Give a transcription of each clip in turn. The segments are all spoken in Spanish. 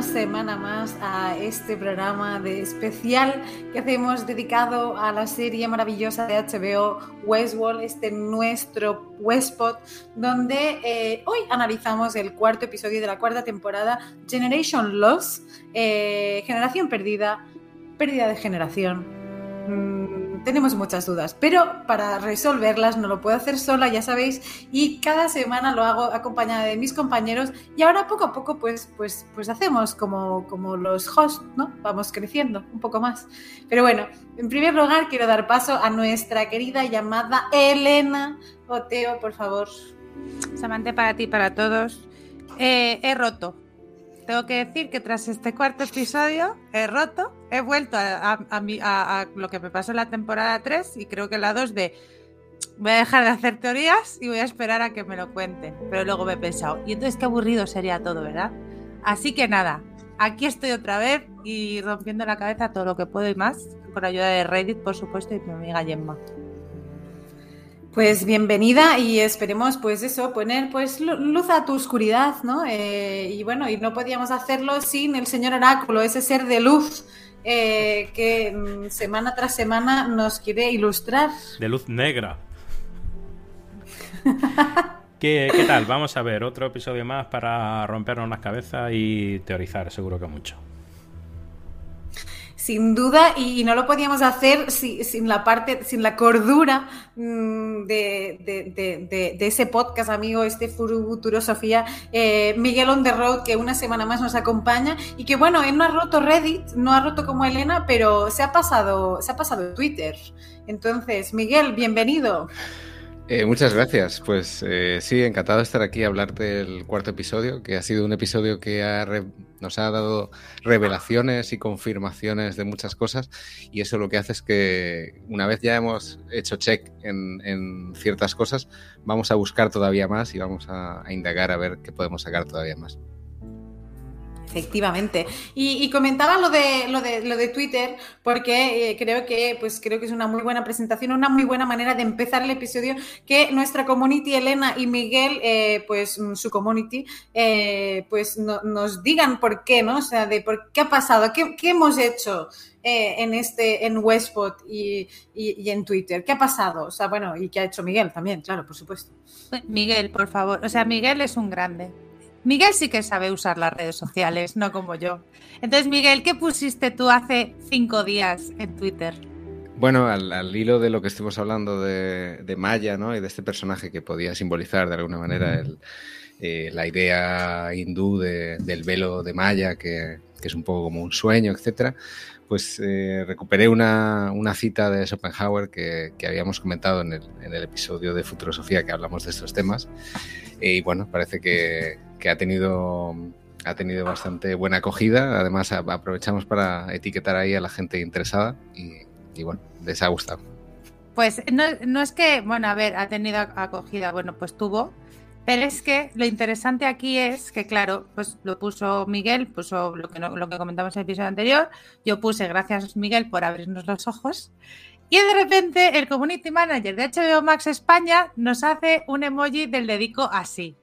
una semana más a este programa de especial que hacemos dedicado a la serie maravillosa de HBO Westworld, este nuestro Westpod, donde eh, hoy analizamos el cuarto episodio de la cuarta temporada, Generation Loss, eh, Generación Perdida, Pérdida de Generación. Mm, tenemos muchas dudas, pero para resolverlas no lo puedo hacer sola, ya sabéis, y cada semana lo hago acompañada de mis compañeros y ahora poco a poco pues, pues, pues hacemos como, como los hosts, ¿no? Vamos creciendo un poco más. Pero bueno, en primer lugar quiero dar paso a nuestra querida llamada Elena Oteo, por favor. Samante para ti, para todos. Eh, he roto tengo que decir que tras este cuarto episodio he roto, he vuelto a, lo que me pasó en la temporada 3 y creo que la 2 de voy a dejar de hacer teorías y voy a esperar a que me lo cuenten. Pero luego me he pensado, y entonces qué aburrido sería todo, ¿verdad? Así que nada, aquí estoy otra vez y rompiendo la cabeza todo lo que puedo y más, con ayuda de Reddit, por supuesto, y mi amiga Gemma. Pues bienvenida y esperemos pues eso, poner pues luz a tu oscuridad, ¿no? Eh, y bueno, y no podíamos hacerlo sin el señor oráculo, ese ser de luz eh, que mm, semana tras semana nos quiere ilustrar. De luz negra. ¿Qué, ¿Qué tal? Vamos a ver otro episodio más para rompernos las cabezas y teorizar, seguro que mucho sin duda, y, no lo podíamos hacer sin la parte, sin la cordura mm, de, ese podcast, amigo, este Futuro Sofía, eh, Miguel on the road, que una semana más nos acompaña y que bueno, él no ha roto Reddit, no ha roto como Elena, pero se ha pasado, se ha pasado Twitter. Entonces, Miguel, bienvenido. Eh, muchas gracias. Pues eh, sí, encantado de estar aquí a hablar del cuarto episodio, que ha sido un episodio que nos ha dado revelaciones y confirmaciones de muchas cosas. Y eso lo que hace es que una vez ya hemos hecho check en, ciertas cosas, vamos a buscar todavía más y vamos a indagar a ver qué podemos sacar todavía más. Efectivamente. Y, comentaba lo de, lo de, lo de Twitter, porque eh, creo que, pues, creo que es una muy buena presentación, una muy buena manera de empezar el episodio, que nuestra community, Elena y Miguel, eh, pues mm, su community, eh, pues nos digan por qué, ¿no? O sea, de por qué ha pasado, qué, hemos hecho en este, en Westpot y, y, en Twitter. ¿Qué ha pasado? O sea, bueno, y qué ha hecho Miguel también, claro, por supuesto. Miguel, por favor. O sea, Miguel es un grande. Miguel sí que sabe usar las redes sociales, no como yo. Entonces, Miguel, ¿qué pusiste tú hace cinco días en Twitter? Bueno, al, hilo de lo que estuvimos hablando de, Maya, ¿no? Y de este personaje que podía simbolizar de alguna manera eh, la idea hindú del velo de Maya, que, es un poco como un sueño, etcétera. Pues eh, recuperé una, cita de Schopenhauer que, habíamos comentado en el, en el, episodio de Futurosofía que hablamos de estos temas. Y bueno, parece que, que ha tenido ha tenido bastante buena acogida. Además, aprovechamos para etiquetar ahí a la gente interesada y, bueno, les ha gustado. Pues no, no, es que, bueno, a ver, ha tenido acogida, bueno, pues tuvo, pero es que lo interesante aquí es que, claro, pues lo puso Miguel, puso lo que, lo que comentamos en el episodio anterior, yo puse gracias Miguel por abrirnos los ojos. Y de repente el community manager de HBO Max España nos hace un emoji del dedico así.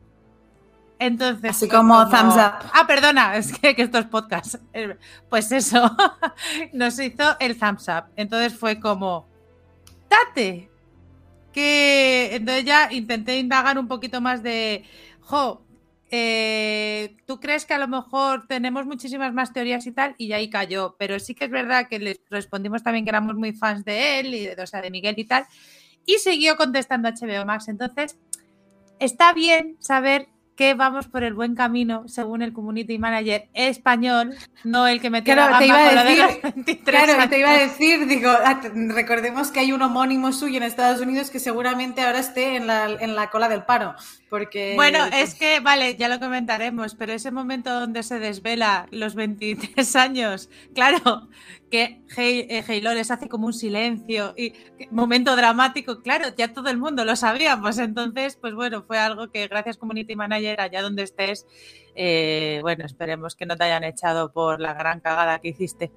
Entonces. Así como, thumbs up. Ah, perdona, es que, que esto es podcast. Eh, pues eso, nos hizo el thumbs up. Entonces fue como. ¡Tate! Que entonces ya intenté indagar un poquito más de. Jo, eh, ¿tú crees que a lo mejor tenemos muchísimas más teorías y tal? Y ahí cayó. Pero sí que es verdad que le respondimos también que éramos muy fans de él, y de, o sea, de Miguel y tal. Y siguió contestando HBO Max. Entonces, está bien saber que vamos por el buen camino, según el community manager español, no el que me claro, te iba a decir, Claro, te iba a decir, digo, ah, recordemos que hay un homónimo suyo en Estados Unidos que seguramente ahora esté en la, en la cola del paro. Porque... Bueno, es que, vale, ya lo comentaremos, pero ese momento donde se desvela los 23 años, claro, que Heylor les hace como un silencio y momento dramático, claro, ya todo el mundo lo sabíamos, entonces, pues bueno, fue algo que gracias Community Manager, allá donde estés, eh, bueno, esperemos que no te hayan echado por la gran cagada que hiciste.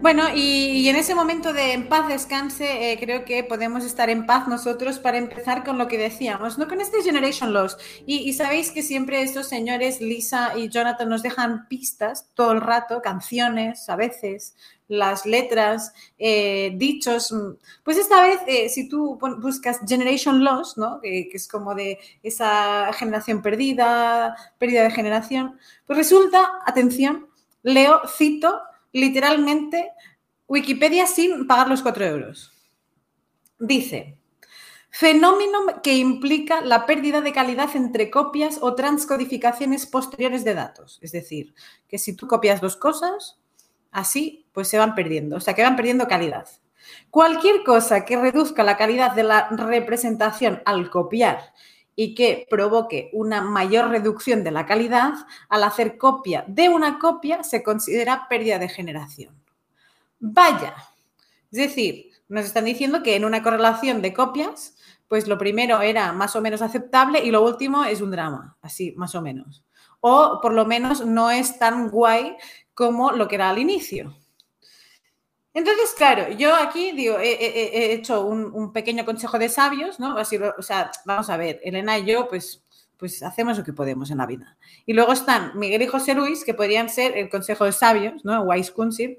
Bueno, y, en ese momento de en paz descanse, eh, creo que podemos estar en paz nosotros para empezar con lo que decíamos, ¿no? Con este Generation Loss. Y, sabéis que siempre estos señores, Lisa y Jonathan, nos dejan pistas todo el rato, canciones a veces, las letras, eh, dichos. Pues esta vez, eh, si tú buscas Generation Loss, ¿no? Que, que, es como de esa generación perdida, pérdida de generación, pues resulta, atención, leo, cito literalmente Wikipedia sin pagar los 4 euros. Dice, fenómeno que implica la pérdida de calidad entre copias o transcodificaciones posteriores de datos. Es decir, que si tú copias dos cosas, así pues se van perdiendo, o sea que van perdiendo calidad. Cualquier cosa que reduzca la calidad de la representación al copiar y que provoque una mayor reducción de la calidad, al hacer copia de una copia se considera pérdida de generación. Vaya, es decir, nos están diciendo que en una correlación de copias, pues lo primero era más o menos aceptable y lo último es un drama, así más o menos. O por lo menos no es tan guay como lo que era al inicio. Entonces, claro, yo aquí digo, he, hecho un, pequeño consejo de sabios, ¿no? O sea, vamos a ver, Elena y yo, pues, pues hacemos lo que podemos en la vida. Y luego están Miguel y José Luis, que podrían ser el consejo de sabios, ¿no? Wise Council.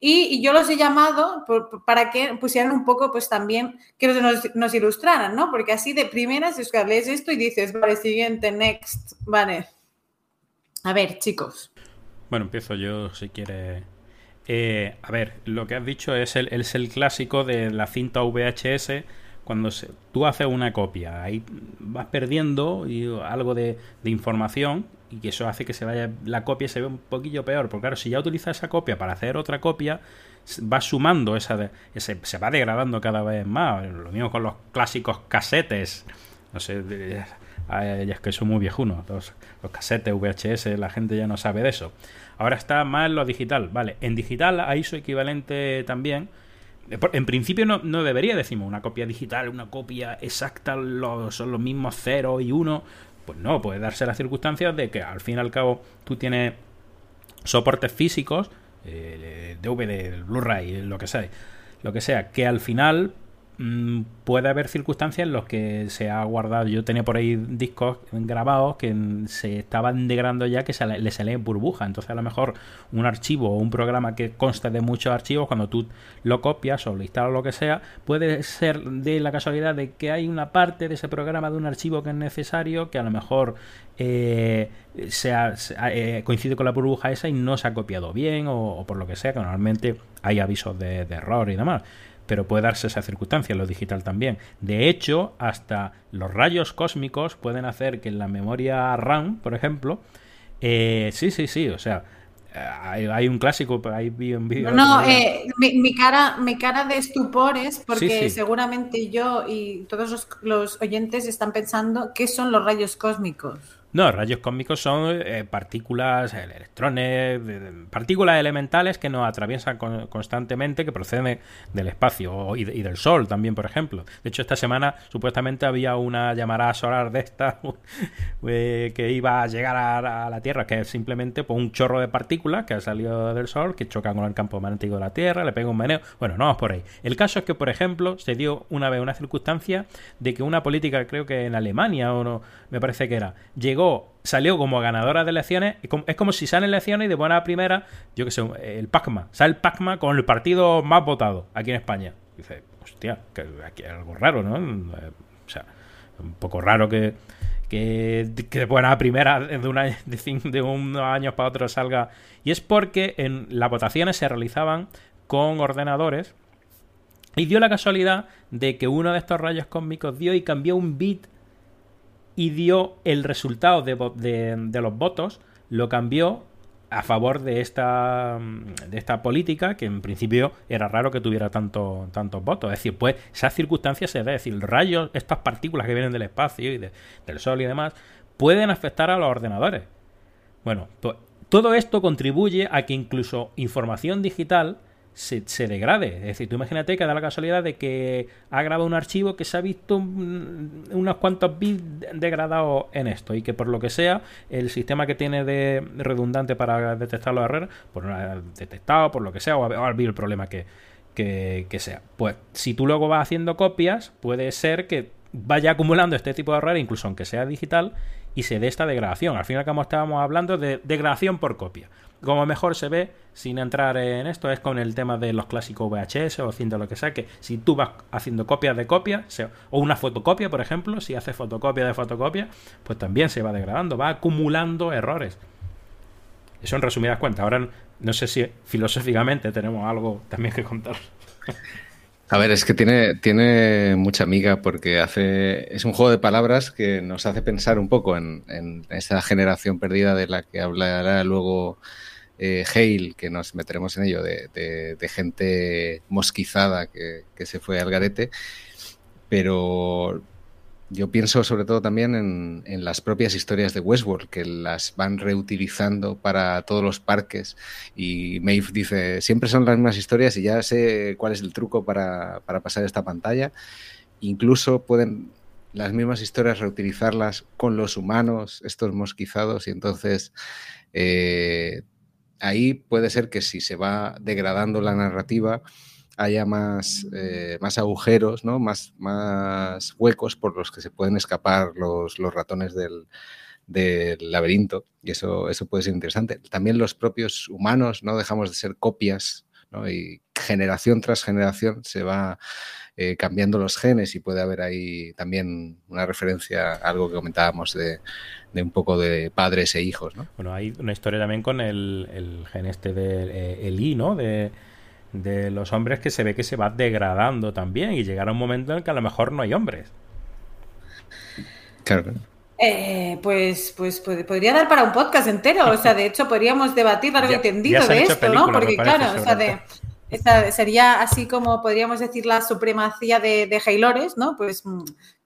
Y, yo los he llamado para que pusieran un poco, pues también, que nos, ilustraran, ¿no? Porque así de primeras es que esto y dices, vale, siguiente, next, vale. A ver, chicos. Bueno, empiezo yo si quiere eh, a ver, lo que has dicho es el, es el clásico de la cinta VHS. Cuando tú haces una copia, ahí vas perdiendo algo de, información y que eso hace que se vaya la copia se ve un poquillo peor. Porque claro, si ya utilizas esa copia para hacer otra copia, va sumando esa, ese, se va degradando cada vez más. Lo mismo con los clásicos casetes. No sé, es que son muy viejunos. Los, los casetes VHS, la gente ya no sabe de eso. Ahora está más lo digital. Vale, en digital hay su equivalente también. En principio no, debería, decimos, una copia digital, una copia exacta, son los mismos 0 y 1. Pues no, puede darse las circunstancias de que al fin y al cabo tú tienes soportes físicos, eh, DVD, Blu-ray, lo que sea, lo que sea, que al final puede haber circunstancias en las que se ha guardado. Yo tenía por ahí discos grabados que se estaban degradando ya que se le, le burbuja. Entonces, a lo mejor un archivo o un programa que consta de muchos archivos, cuando tú lo copias o lo instalas o lo que sea, puede ser de la casualidad de que hay una parte de ese programa de un archivo que es necesario que a lo mejor eh, eh, coincide con la burbuja esa y no se ha copiado bien o, por lo que sea, que normalmente hay avisos de error y demás pero puede darse esa circunstancia en lo digital también. De hecho, hasta los rayos cósmicos pueden hacer que en la memoria RAM, por ejemplo, eh, sí, sí, sí, o sea, eh, hay, un clásico, hay un vídeo. No, eh, mi, cara, mi cara de estupores, porque seguramente yo y todos los, los oyentes están pensando qué son los rayos cósmicos. No, rayos cósmicos son eh, partículas, electrones, partículas elementales que nos atraviesan constantemente, que proceden del espacio y, del Sol también, por ejemplo. De hecho, esta semana supuestamente había una llamarada solar de esta eh, que iba a llegar a, la Tierra, que es simplemente pues, un chorro de partículas que ha salido del Sol, que choca con el campo magnético de la Tierra, le pega un meneo. Bueno, no vamos por ahí. El caso es que, por ejemplo, se dio una vez una circunstancia de que una política, creo que en Alemania o no, me parece que era, llegó salió como ganadora de elecciones. Es como si salen elecciones y de buena primera, yo que sé, el PACMA. Sale el PACMA con el partido más votado aquí en España. dice, hostia, que aquí hay algo raro, ¿no? O sea, un poco raro que, que, de buena primera de, una, de, de unos años para otros salga. Y es porque en las votaciones se realizaban con ordenadores. Y dio la casualidad de que uno de estos rayos cósmicos dio y cambió un bit y dio el resultado de, los votos, lo cambió a favor de esta, de esta política que en principio era raro que tuviera tanto, tantos votos. Es decir, pues esas circunstancias se da, es decir, rayos, estas partículas que vienen del espacio y del Sol y demás, pueden afectar a los ordenadores. Bueno, pues todo esto contribuye a que incluso información digital se, se, degrade. Es decir, tú imagínate que da la casualidad de que ha grabado un archivo que se ha visto unos cuantos bits degradados en esto y que por lo que sea el sistema que tiene de redundante para detectar los errores, pues no ha detectado, por lo que sea, o ha habido el problema que, que, que sea. Pues si tú luego vas haciendo copias, puede ser que vaya acumulando este tipo de errores, incluso aunque sea digital, y se dé esta degradación. Al fin y al cabo estábamos hablando de degradación por copia. Como mejor se ve, sin entrar en esto, es con el tema de los clásicos VHS o cinta, lo que sea, que si tú vas haciendo copias de copias, o una fotocopia, por ejemplo, si haces fotocopia de fotocopia, pues también se va degradando, va acumulando errores. Eso en resumidas cuentas. Ahora no sé si filosóficamente tenemos algo también que contar. A ver, es que tiene, tiene mucha amiga porque hace. Es un juego de palabras que nos hace pensar un poco en, esa generación perdida de la que hablará luego eh, Hale, que nos meteremos en ello, de, gente mosquizada que, se fue al garete. Pero yo pienso sobre todo también en, las propias historias de Westworld, que las van reutilizando para todos los parques. Y Maeve dice, siempre son las mismas historias y ya sé cuál es el truco para, para pasar esta pantalla. Incluso pueden las mismas historias reutilizarlas con los humanos, estos mosquizados, y entonces eh, ahí puede ser que si se va degradando la narrativa, haya más, eh, más agujeros, ¿no? más, más huecos por los que se pueden escapar los, los ratones del, del, laberinto. Y eso, eso puede ser interesante. También los propios humanos no dejamos de ser copias ¿no? y generación tras generación se va eh, cambiando los genes y puede haber ahí también una referencia a algo que comentábamos de, de un poco de padres e hijos. ¿no? Bueno, hay una historia también con el, el gen este del de, el I, ¿no? De, de los hombres que se ve que se va degradando también y llegará un momento en el que a lo mejor no hay hombres. Claro. Eh, pues, pues podría dar para un podcast entero. O sea, de hecho, podríamos debatir largo y tendido de esto, ¿no? Porque, claro, o sea, de, esta sería así como podríamos decir la supremacía de, de Haylores, ¿no? Pues,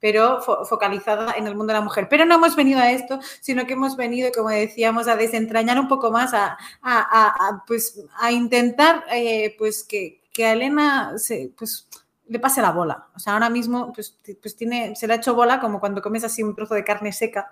pero fo focalizada en el mundo de la mujer. Pero no hemos venido a esto, sino que hemos venido, como decíamos, a desentrañar un poco más, a, a, a pues, a intentar eh, pues que, que, a Elena se, pues, le pase la bola. O sea, ahora mismo pues, pues tiene, se le ha hecho bola como cuando comes así un trozo de carne seca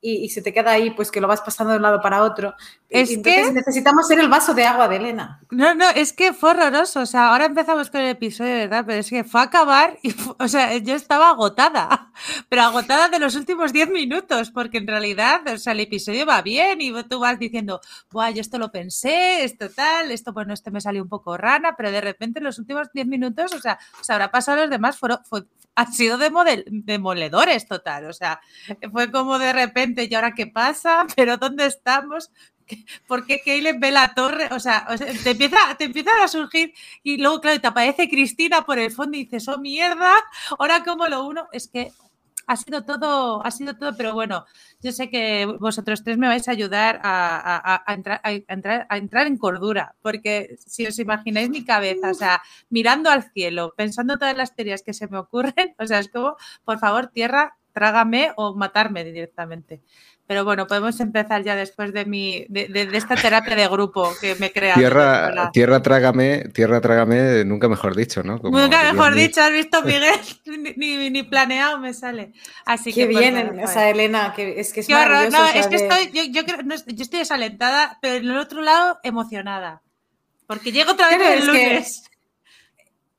y, y, se te queda ahí, pues que lo vas pasando de un lado para otro. Es Entonces, que necesitamos ser el vaso de agua de Elena. No, no, es que fue horroroso. O sea, ahora empezamos con el episodio, ¿verdad? Pero es que fue a acabar y, o sea, yo estaba agotada, pero agotada de los últimos 10 minutos, porque en realidad, o sea, el episodio va bien y tú vas diciendo, Buah, yo esto lo pensé, esto tal, esto, bueno, este me salió un poco rana, pero de repente en los últimos 10 minutos, o sea, se habrá pasado los demás, fueron, fue, han sido demole, demoledores total. O sea, fue como de repente, ¿y ahora qué pasa? ¿Pero dónde estamos? ¿Por qué Caleb ve la torre? O sea, te, empieza, te empiezan a surgir y luego, claro, te aparece Cristina por el fondo y dices, oh mierda, ahora como lo uno. Es que ha sido todo, ha sido todo, pero bueno, yo sé que vosotros tres me vais a ayudar a, entrar, a, entrar, a entrar en cordura, porque si os imagináis mi cabeza, o sea, mirando al cielo, pensando todas las teorías que se me ocurren, o sea, es como, por favor, tierra, trágame o matarme directamente. Pero bueno, podemos empezar ya después de mi de, de, de esta terapia de grupo que me crea. Tierra, tierra trágame, tierra trágame, nunca mejor dicho, ¿no? Como nunca mejor dicho, has visto, Miguel, ni, ni, ni, planeado me sale. Así Qué que bien, o sea, Elena, que es que es Qué horror, no, es que estoy, yo, yo, no, yo, estoy desalentada, pero en el otro lado emocionada. Porque llego otra vez claro, el lunes.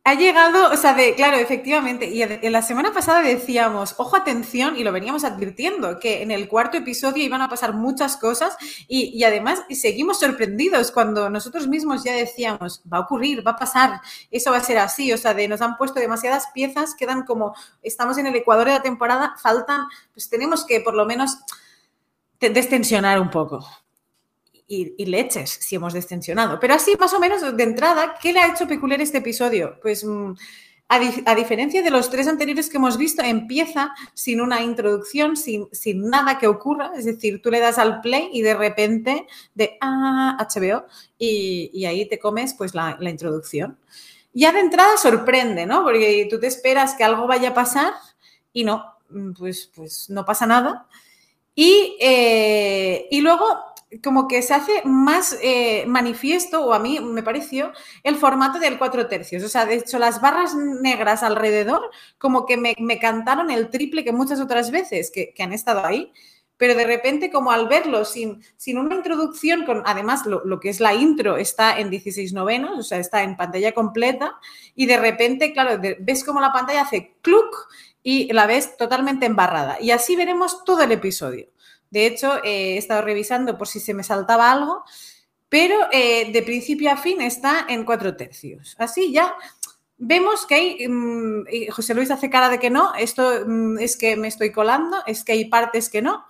Ha llegado, o sea, de, claro, efectivamente, y en la semana pasada decíamos, ojo, atención, y lo veníamos advirtiendo, que en el cuarto episodio iban a pasar muchas cosas y, y además seguimos sorprendidos cuando nosotros mismos ya decíamos, va a ocurrir, va a pasar, eso va a ser así, o sea, de, nos han puesto demasiadas piezas, quedan como, estamos en el ecuador de la temporada, faltan, pues tenemos que por lo menos destensionar un poco y, leches si hemos descensionado. Pero así, más o menos, de entrada, ¿qué le ha hecho peculiar este episodio? Pues mm, a, di a, diferencia de los tres anteriores que hemos visto, empieza sin una introducción, sin, sin, nada que ocurra. Es decir, tú le das al play y de repente, de ah, HBO, y, y ahí te comes pues la, la introducción. Ya de entrada sorprende, ¿no? Porque tú te esperas que algo vaya a pasar y no, pues, pues no pasa nada. Y, eh, y luego como que se hace más eh, manifiesto, o a mí me pareció, el formato del cuatro tercios. O sea, de hecho, las barras negras alrededor como que me, cantaron el triple que muchas otras veces que, han estado ahí. Pero de repente, como al verlo sin, sin una introducción, con además lo, que es la intro está en 16 novenos, o sea, está en pantalla completa, y de repente, claro, ves como la pantalla hace cluck y la ves totalmente embarrada. Y así veremos todo el episodio. De hecho, eh, he estado revisando por si se me saltaba algo, pero eh, de principio a fin está en cuatro tercios. Así ya vemos que hay, mm, José Luis hace cara de que no, esto mm, es que me estoy colando, es que hay partes que no.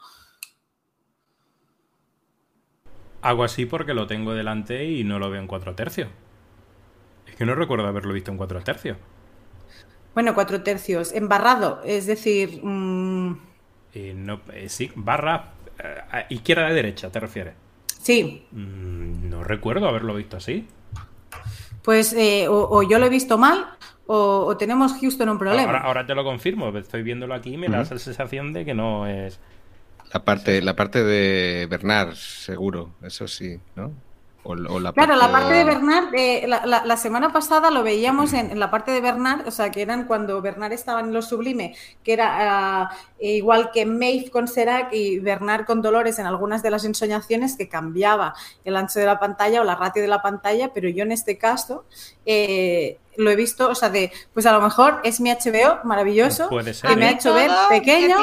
Hago así porque lo tengo delante y no lo veo en cuatro tercios. Es que no recuerdo haberlo visto en cuatro tercios. Bueno, cuatro tercios, embarrado, es decir... Mm, eh, no, eh, sí, barra eh, izquierda de derecha, ¿te refieres? Sí. Mm, no recuerdo haberlo visto así. Pues o, yo lo he visto mal o, tenemos Houston un problema. Ahora, te lo confirmo, estoy viéndolo aquí y me da la sensación de que no es... La parte, la parte de Bernard, seguro, eso sí, ¿no? Claro, la parte de Bernard, eh, la, semana pasada lo veíamos en, la parte de Bernard, o sea, que eran cuando Bernard estaba en lo sublime, que era ah, igual que Maeve con Serac y Bernard con Dolores en algunas de las ensoñaciones, que cambiaba el ancho de la pantalla o la ratio de la pantalla, pero yo en este caso eh, lo he visto, o sea, de, pues a lo mejor es mi HBO maravilloso, Puede que me ha hecho ver pequeño.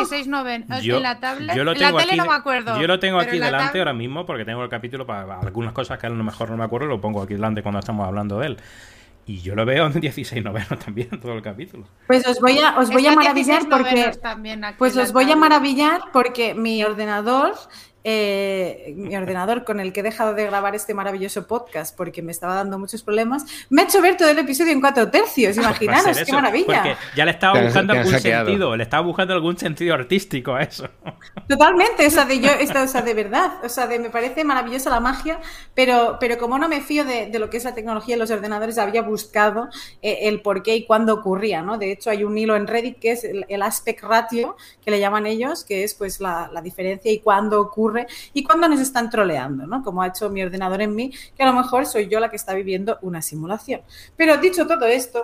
yo, en la tablet, en la tele no me acuerdo. Yo lo tengo aquí delante ahora mismo porque tengo el capítulo para algunas cosas que a lo mejor no me acuerdo, lo pongo aquí delante cuando estamos hablando de él. Y yo lo veo en 16 novenos también, todo el capítulo. Pues os voy a, os voy a maravillar porque. Pues os voy a maravillar porque mi ordenador eh, mi ordenador con el que he dejado de grabar este maravilloso podcast porque me estaba dando muchos problemas, me ha hecho ver todo el episodio en cuatro tercios. Imaginaros, qué maravilla. Porque ya le estaba buscando algún sentido, le estaba buscando algún sentido artístico a eso. Totalmente, o sea, de yo, o sea, de verdad, o sea, de, me parece maravillosa la magia, pero, pero como no me fío de, lo que es la tecnología de los ordenadores, había buscado eh, el por qué y cuándo ocurría, ¿no? De hecho, hay un hilo en Reddit que es el, aspect ratio, que le llaman ellos, que es pues la, la diferencia y cuándo ocurre y cuando nos están troleando, ¿no? Como ha hecho mi ordenador en mí, que a lo mejor soy yo la que está viviendo una simulación. Pero dicho todo esto,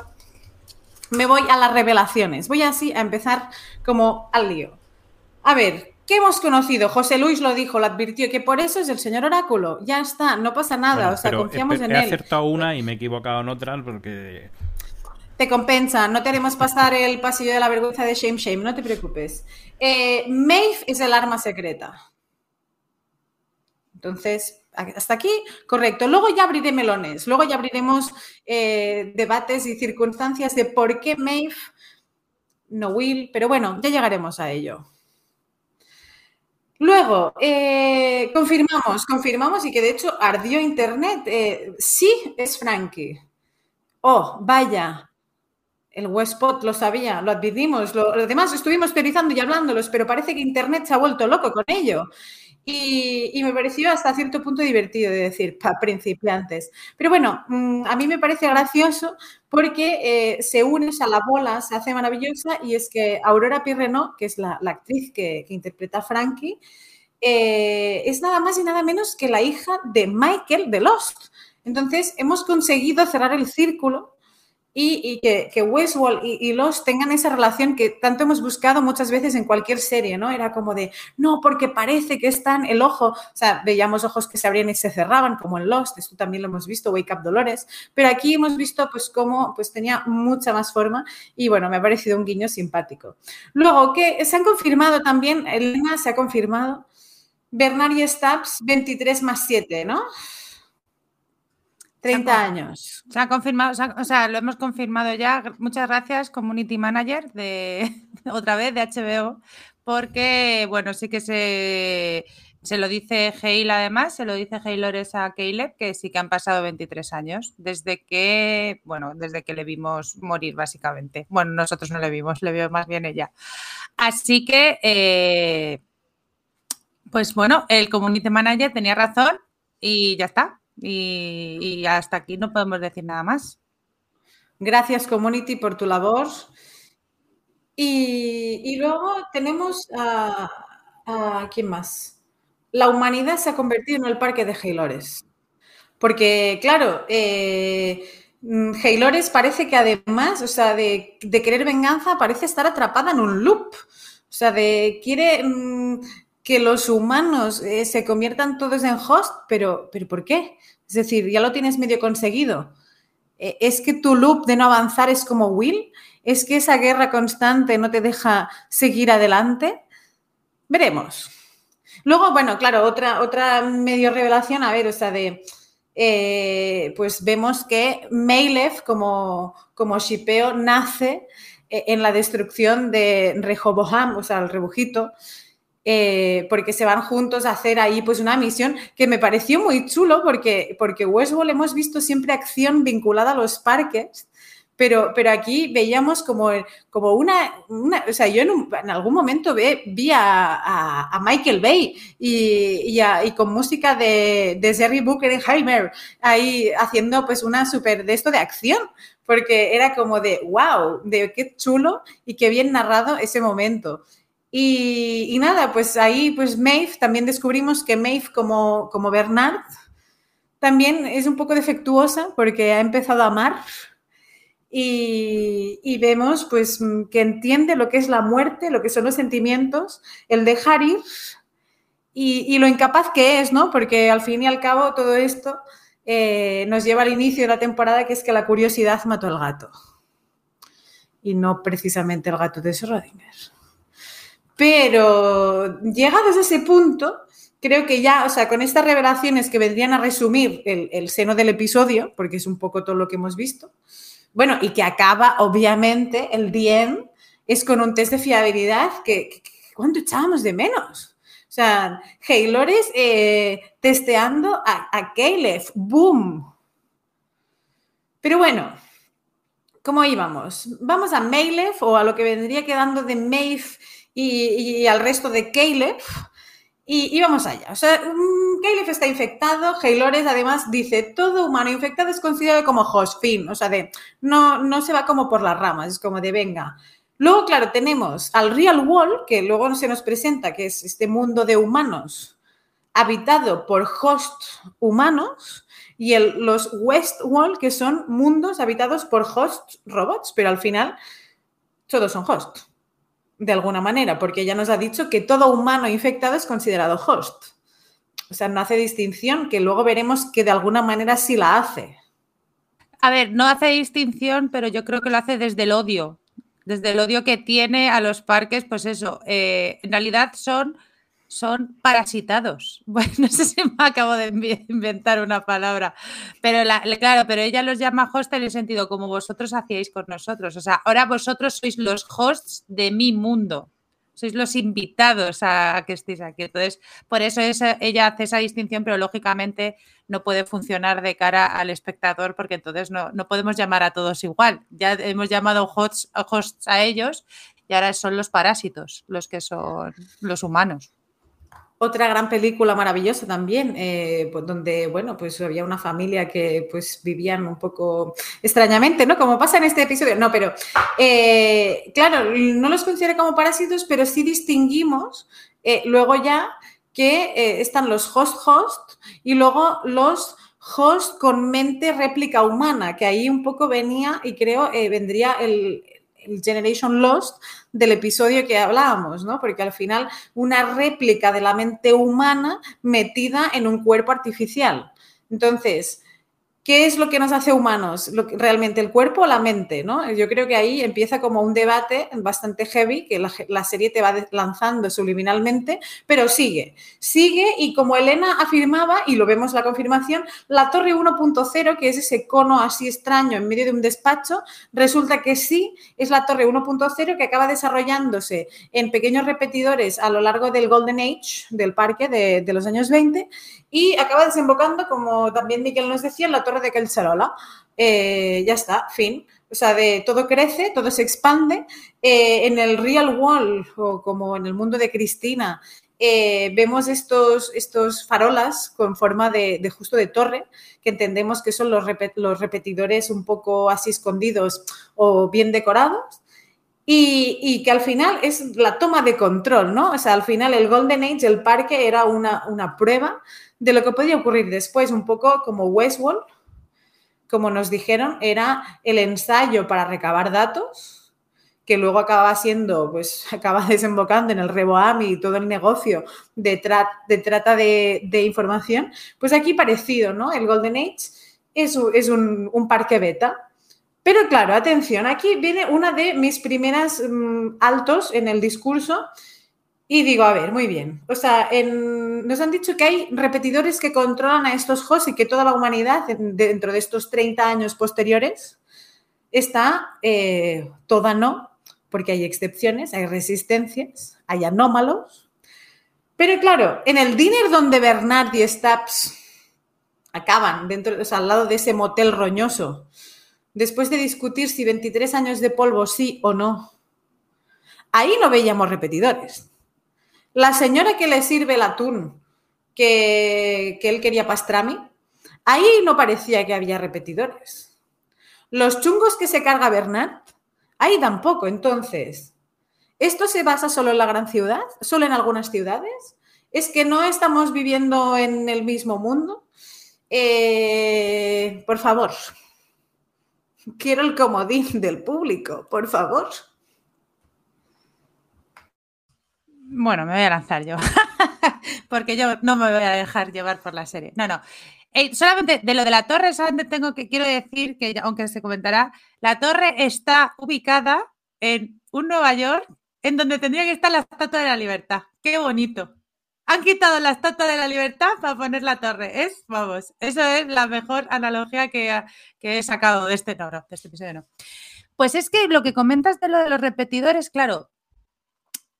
me voy a las revelaciones. Voy así a empezar como al lío. A ver, ¿Qué hemos conocido? José Luis lo dijo, lo advirtió, que por eso es el señor Oráculo. Ya está, no pasa nada, o sea, confiamos en él. He acertado una y me he equivocado en otra porque... Te compensa, no te haremos pasar el pasillo de la vergüenza de Shame Shame, no te preocupes. Eh, Maeve es el arma secreta. Entonces, hasta aquí, correcto. Luego ya abriré melones, luego ya abriremos eh, debates y circunstancias de por qué Maeve no Will, pero bueno, ya llegaremos a ello. Luego, eh, confirmamos, confirmamos y que de hecho ardió Internet. Eh, sí, es Frankie. Oh, vaya, el Westpot lo sabía, lo advertimos, lo, lo, demás estuvimos teorizando y hablándolos, pero parece que Internet se ha vuelto loco con ello. Y, me pareció hasta cierto punto divertido de decir, para principiantes. Pero bueno, mm, a mí me parece gracioso porque eh, se une a la bola, se hace maravillosa y es que Aurora Pirreno, que es la, actriz que, interpreta a Frankie, eh, es nada más y nada menos que la hija de Michael de Lost. Entonces, hemos conseguido cerrar el círculo y, que, que, Westworld y, los tengan esa relación que tanto hemos buscado muchas veces en cualquier serie, ¿no? Era como de, no, porque parece que están el ojo, o sea, veíamos ojos que se abrían y se cerraban, como en Lost, esto también lo hemos visto, Wake Up Dolores, pero aquí hemos visto pues cómo pues tenía mucha más forma y bueno, me ha parecido un guiño simpático. Luego, que se han confirmado también, Elena se ha confirmado, Bernard y Stubbs 23 más 7, ¿no? 30 años. Se ha confirmado, o sea, lo hemos confirmado ya. Muchas gracias, Community Manager, de otra vez de HBO, porque, bueno, sí que se, se lo dice Heil además, se lo dice Heilores a Caleb, que sí que han pasado 23 años, desde que, bueno, desde que le vimos morir, básicamente. Bueno, nosotros no le vimos, le vio más bien ella. Así que, eh, pues bueno, el Community Manager tenía razón y ya está. Y, hasta aquí no podemos decir nada más. Gracias, Community, por tu labor. Y, luego tenemos a, ¿Quién más? la humanidad se ha convertido en el parque de Haylores. Porque, claro, eh, parece que además, o sea, de, querer venganza, parece estar atrapada en un loop. O sea, de quiere mm, que los humanos eh, se conviertan todos en host, pero, pero ¿por qué? Es decir, ya lo tienes medio conseguido. Eh, ¿Es que tu loop de no avanzar es como Will? ¿Es que esa guerra constante no te deja seguir adelante? Veremos. Luego, bueno, claro, otra, otra medio revelación, a ver, o sea, de, eh, pues vemos que Meilef como, como shipeo nace en la destrucción de Rehoboam, o sea, el rebujito, eh, porque se van juntos a hacer ahí pues una misión que me pareció muy chulo porque, porque Westworld hemos visto siempre acción vinculada a los parques pero, pero aquí veíamos como, como una, O sea, yo en, algún momento ve, vi a, Michael Bay y, y, con música de, de Jerry Buckenheimer ahí haciendo pues una súper de esto de acción, porque era como de wow, de qué chulo y qué bien narrado ese momento. Y, y nada, pues ahí pues Maeve, también descubrimos que Maeve como, como Bernard también es un poco defectuosa porque ha empezado a amar y, vemos pues que entiende lo que es la muerte, lo que son los sentimientos, el dejar ir y, lo incapaz que es, ¿no? Porque al fin y al cabo todo esto eh, nos lleva al inicio de la temporada, que es que la curiosidad mató al gato. Y no precisamente el gato de Schrödinger. Pero llegados a ese punto, creo que ya, o sea, con estas revelaciones que vendrían a resumir el, seno del episodio, porque es un poco todo lo que hemos visto, bueno, y que acaba, obviamente, el DM es con un test de fiabilidad que, ¿cuánto echábamos de menos? O sea, Haylores eh, testeando a, a. ¡Boom! Pero bueno, ¿cómo íbamos? Vamos a Mailef o a lo que vendría quedando de Maeve y, y al resto de Caleb. Y, vamos allá. O sea, Caleb está infectado. Haylores además dice, todo humano infectado es considerado como host, fin. O sea, de, no, no se va como por las ramas, es como de venga. Luego, claro, tenemos al Real Wall, que luego se nos presenta, que es este mundo de humanos habitado por hosts humanos, y el, los West Wall, que son mundos habitados por hosts robots, pero al final todos son hosts de alguna manera, porque ella nos ha dicho que todo humano infectado es considerado host. O sea, no hace distinción, que luego veremos que de alguna manera sí la hace. A ver, no hace distinción, pero yo creo que lo hace desde el odio, desde el odio que tiene a los parques, pues eso, eh, en realidad son son parasitados. Bueno, no sé si me acabo de inventar una palabra, pero claro, pero ella los llama host en el sentido como vosotros hacíais con nosotros. O sea, ahora vosotros sois los hosts de mi mundo. Sois los invitados a, que estéis aquí. Entonces, por eso ella hace esa distinción, pero lógicamente no puede funcionar de cara al espectador porque entonces no, no podemos llamar a todos igual. Ya hemos llamado hosts, hosts a ellos y ahora son los parásitos los que son los humanos. Otra gran película maravillosa también, eh, pues donde, bueno, pues había una familia que pues vivían un poco extrañamente, ¿no? Como pasa en este episodio. No, pero, eh, claro, no los considero como parásitos, pero sí distinguimos eh, luego ya que están los host-host y luego los host con mente réplica humana, que ahí un poco venía y creo vendría el, el Generation Lost del episodio que hablábamos, ¿no? Porque al final una réplica de la mente humana metida en un cuerpo artificial. Entonces, ¿Qué es lo que nos hace humanos? ¿Realmente el cuerpo o la mente? ¿no? Yo creo que ahí empieza como un debate bastante heavy que la, serie te va lanzando subliminalmente, pero sigue, sigue y como Elena afirmaba, y lo vemos la confirmación, la torre 1.0, que es ese cono así extraño en medio de un despacho, resulta que sí es la torre 1.0 que acaba desarrollándose en pequeños repetidores a lo largo del Golden Age del parque de, de los años 20 y acaba desembocando, como también Miguel nos decía, en la torre de Kelcharola. Eh, ya está, fin. O sea, de todo crece, todo se expande. Eh, en el Real Wall, o como en el mundo de Cristina, eh, vemos estos, estos farolas con forma de, justo de torre, que entendemos que son los, los repetidores un poco así escondidos o bien decorados. y, que al final es la toma de control, ¿no? O sea, al final el Golden Age, el parque, era una, una prueba de lo que podía ocurrir después, un poco como Westworld, como nos dijeron, era el ensayo para recabar datos, que luego acababa siendo, pues acaba desembocando en el Reboam y todo el negocio de, de trata de, información. Pues aquí parecido, ¿no? El Golden Age es, es un, un parque beta pero claro, atención, aquí viene una de mis primeras mm, altos en el discurso y digo, a ver, muy bien. O sea, nos han dicho que hay repetidores que controlan a estos hosts y que toda la humanidad dentro de estos 30 años posteriores está eh, toda no, porque hay excepciones, hay resistencias, hay anómalos. Pero claro, en el dinner donde Bernard y Stabs acaban, dentro, o sea, al lado de ese motel roñoso, después de discutir si 23 años de polvo sí o no, ahí no veíamos repetidores. La señora que le sirve el atún que, él quería pastrami, ahí no parecía que había repetidores. Los chungos que se carga Bernard, ahí tampoco. Entonces, ¿esto se basa solo en la gran ciudad? ¿Solo en algunas ciudades? ¿Es que no estamos viviendo en el mismo mundo? Eh, por favor, Quiero el comodín del público, por favor. Bueno, me voy a lanzar yo, porque yo no me voy a dejar llevar por la serie. No, no. Eh, solamente de lo de la torre, solamente tengo que quiero decir que, aunque se comentará, la torre está ubicada en un Nueva York en donde tendría que estar la Estatua de la Libertad. Qué bonito. Han quitado la estatua de la libertad para poner la torre. Es, vamos, eso es la mejor analogía que, he sacado de este, no, de este episodio. Pues es que lo que comentas de lo de los repetidores, claro,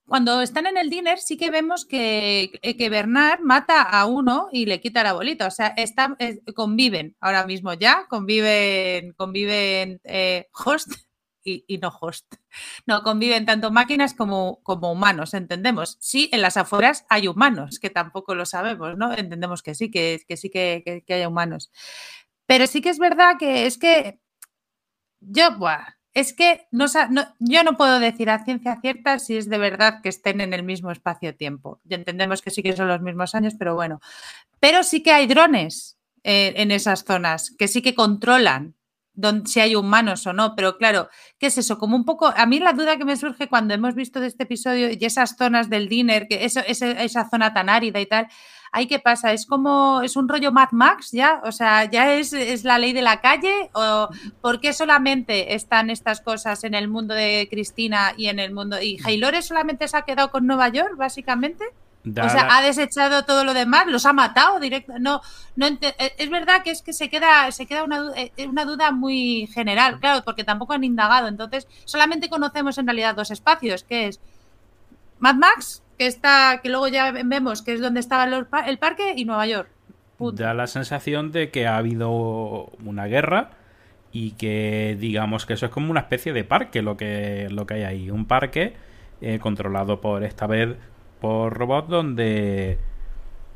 cuando están en el dinner sí que vemos que, que Bernard mata a uno y le quita la bolita. O sea, están, conviven ahora mismo ya, conviven, conviven eh, host y, no host. No, conviven tanto máquinas como, como humanos, entendemos. Sí, en las afueras hay humanos, que tampoco lo sabemos, ¿no? Entendemos que sí, que, sí que, que, hay humanos. Pero sí que es verdad que es que yo, es que no, yo no puedo decir a ciencia cierta si es de verdad que estén en el mismo espacio-tiempo. Entendemos que sí que son los mismos años, pero bueno. Pero sí que hay drones eh, en esas zonas que sí que controlan si hay humanos o no, pero claro, ¿qué es eso? Como un poco, a mí la duda que me surge cuando hemos visto de este episodio y esas zonas del dinner, que esa zona tan árida y tal, ¿ahí qué pasa? ¿Es como, es un rollo Mad Max ya? O sea, ¿ya es, es la ley de la calle? ¿O por qué solamente están estas cosas en el mundo de Cristina y en el mundo... y Haylore solamente se ha quedado con Nueva York, básicamente? o sea, ha desechado todo lo demás, los ha matado directo. No, no eh, es verdad que es que se queda, se queda una, eh, una duda muy general, claro, porque tampoco han indagado. Entonces, solamente conocemos en realidad dos espacios, que es Mad Max, que está, que luego ya vemos que es donde estaba el, parque, y Nueva York. Da la sensación de que ha habido una guerra y que digamos que eso es como una especie de parque lo que, lo que hay ahí. Un parque eh, controlado por esta vez por robots donde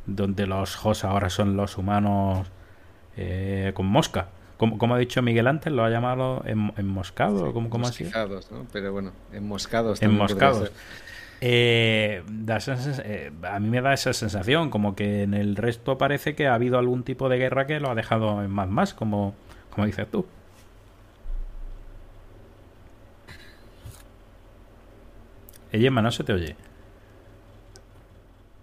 donde los hosts ahora son los humanos eh, con mosca. Como, ha dicho Miguel antes, lo ha llamado enmoscado, ¿cómo, cómo así? ¿no? Pero bueno, enmoscados. Enmoscados. Eh, eh, a mí me da esa sensación, como que en el resto parece que ha habido algún tipo de guerra que lo ha dejado en más más, como, como dices tú. Emma, no se te oye.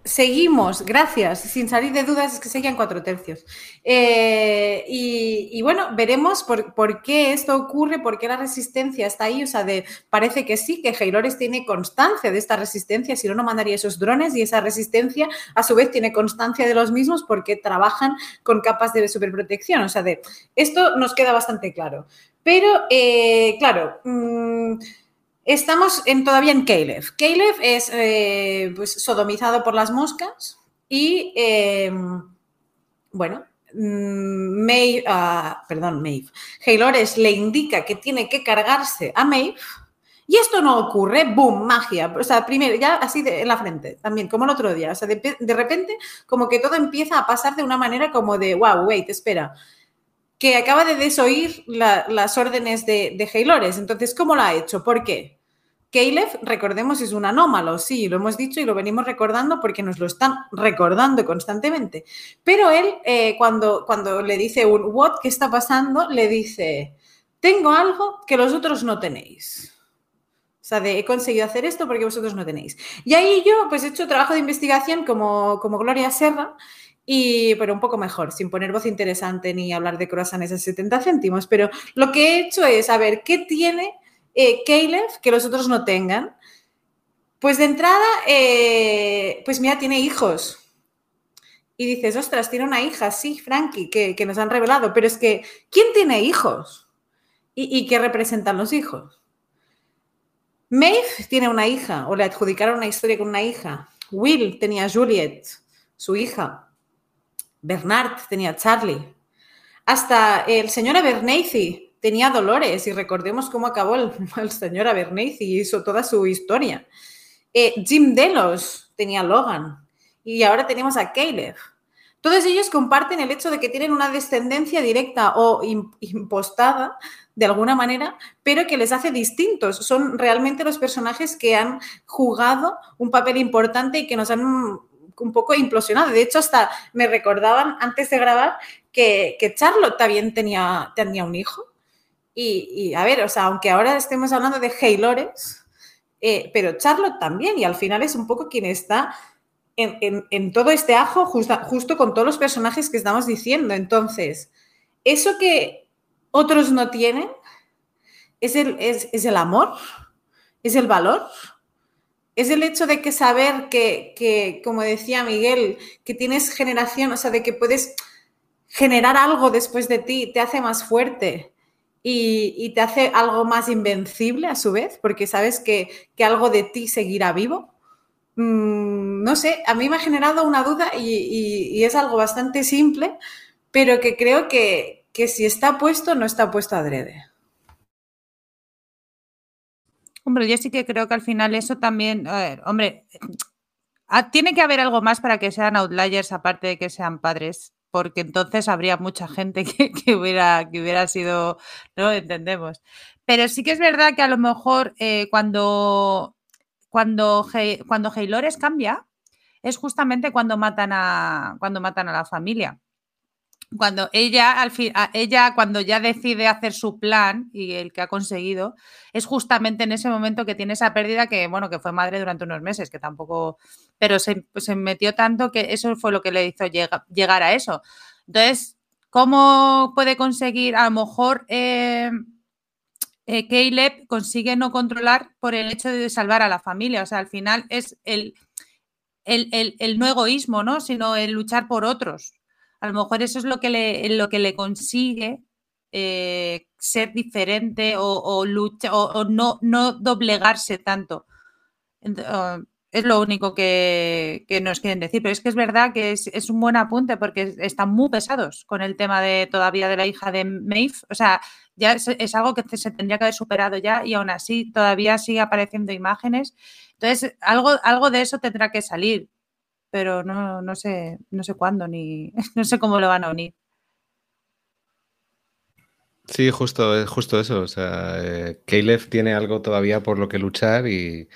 Seguimos, gracias. Sin salir de dudas, es que seguían cuatro tercios. Eh, y, bueno, veremos por, qué esto ocurre, por qué la resistencia está ahí. O sea, de, parece que sí, que Heilores tiene constancia de esta resistencia, si no, no mandaría esos drones y esa resistencia a su vez tiene constancia de los mismos porque trabajan con capas de superprotección. O sea, de esto nos queda bastante claro. Pero, eh, claro. Mm, Estamos todavía en Caleb. Caleb es eh, pues, sodomizado por las moscas y, em, bueno, mm, Maeve, ah, perdón, Maeve, Haylores le indica que tiene que cargarse a Maeve y esto no ocurre, ¡boom! Magia. O sea, primero, ya así en la frente, también, como el otro día. O sea, de, repente, como que todo empieza a pasar de una manera como de, wow, wait, espera que acaba de desoír las órdenes de, de Haylores. Entonces, ¿cómo lo ha hecho? ¿Por qué? Caleb, recordemos, es un anómalo, sí, lo hemos dicho y lo venimos recordando porque nos lo están recordando constantemente. Pero él, eh, cuando, cuando le dice un what, ¿qué está pasando? Le dice, tengo algo que los otros no tenéis. O sea, he conseguido hacer esto porque vosotros no tenéis. Y ahí yo, pues, he hecho trabajo de investigación como, como Gloria Serra, y, pero un poco mejor, sin poner voz interesante ni hablar de croissants a 70 céntimos. Pero lo que he hecho es, a ver, ¿qué tiene eh, Caleb que los otros no tengan? Pues de entrada, eh, pues mira, tiene hijos. Y dices, ostras, tiene una hija, sí, Frankie, que, que nos han revelado. Pero es que, ¿quién tiene hijos? ¿Y, qué representan los hijos? Maeve tiene una hija, o le adjudicaron una historia con una hija. Will tenía Juliet, su hija. Bernard tenía Charlie. Hasta el señor Abernathy tenía Dolores, y recordemos cómo acabó el, señor Abernathy y hizo toda su historia. Eh, Jim Delos tenía Logan, y ahora tenemos a Caleb. Todos ellos comparten el hecho de que tienen una descendencia directa o impostada de alguna manera, pero que les hace distintos. Son realmente los personajes que han jugado un papel importante y que nos han un poco implosionado. De hecho, hasta me recordaban antes de grabar que, Charlotte también tenía, tenía un hijo. Y, a ver, o sea, aunque ahora estemos hablando de Haylores, eh, pero Charlotte también, y al final es un poco quien está en, todo este ajo, justo, con todos los personajes que estamos diciendo. Entonces, eso que otros no tienen, es el, es, el amor, es el valor, es el hecho de que saber que, como decía Miguel, que tienes generación, o sea, de que puedes generar algo después de ti, te hace más fuerte y, te hace algo más invencible a su vez, porque sabes que, algo de ti seguirá vivo. Mm, no sé, a mí me ha generado una duda y es algo bastante simple, pero que creo que, que si está puesto, no está puesto adrede. Hombre, yo sí que creo que al final eso también, hombre, ah, tiene que haber algo más para que sean outliers aparte de que sean padres, porque entonces habría mucha gente que, hubiera, que hubiera sido, no entendemos. Pero sí que es verdad que a lo mejor eh, cuando, cuando, cuando cambia, es justamente cuando matan a, cuando matan a la familia cuando ella, al fin, ella cuando ya decide hacer su plan y el que ha conseguido, es justamente en ese momento que tiene esa pérdida que, bueno, que fue madre durante unos meses, que tampoco, pero se, metió tanto que eso fue lo que le hizo llegar a eso. Entonces, ¿cómo puede conseguir? A lo mejor eh, eh, Caleb consigue no controlar por el hecho de salvar a la familia. O sea, al final es el, el, el no egoísmo, ¿no? Sino el luchar por otros a lo mejor eso es lo que le, lo que le consigue eh, ser diferente o, lucha, o, no, doblegarse tanto. Ah, es lo único que, nos quieren decir. Pero es que es verdad que es, un buen apunte porque están muy pesados con el tema de todavía de la hija de Maeve. O sea, ya es, algo que se tendría que haber superado ya y aún así todavía sigue apareciendo imágenes. Entonces, algo, algo de eso tendrá que salir pero no, no, sé, no sé cuándo ni no sé cómo lo van a unir. Sí, justo, justo eso. O sea, eh, Caleb tiene algo todavía por lo que luchar y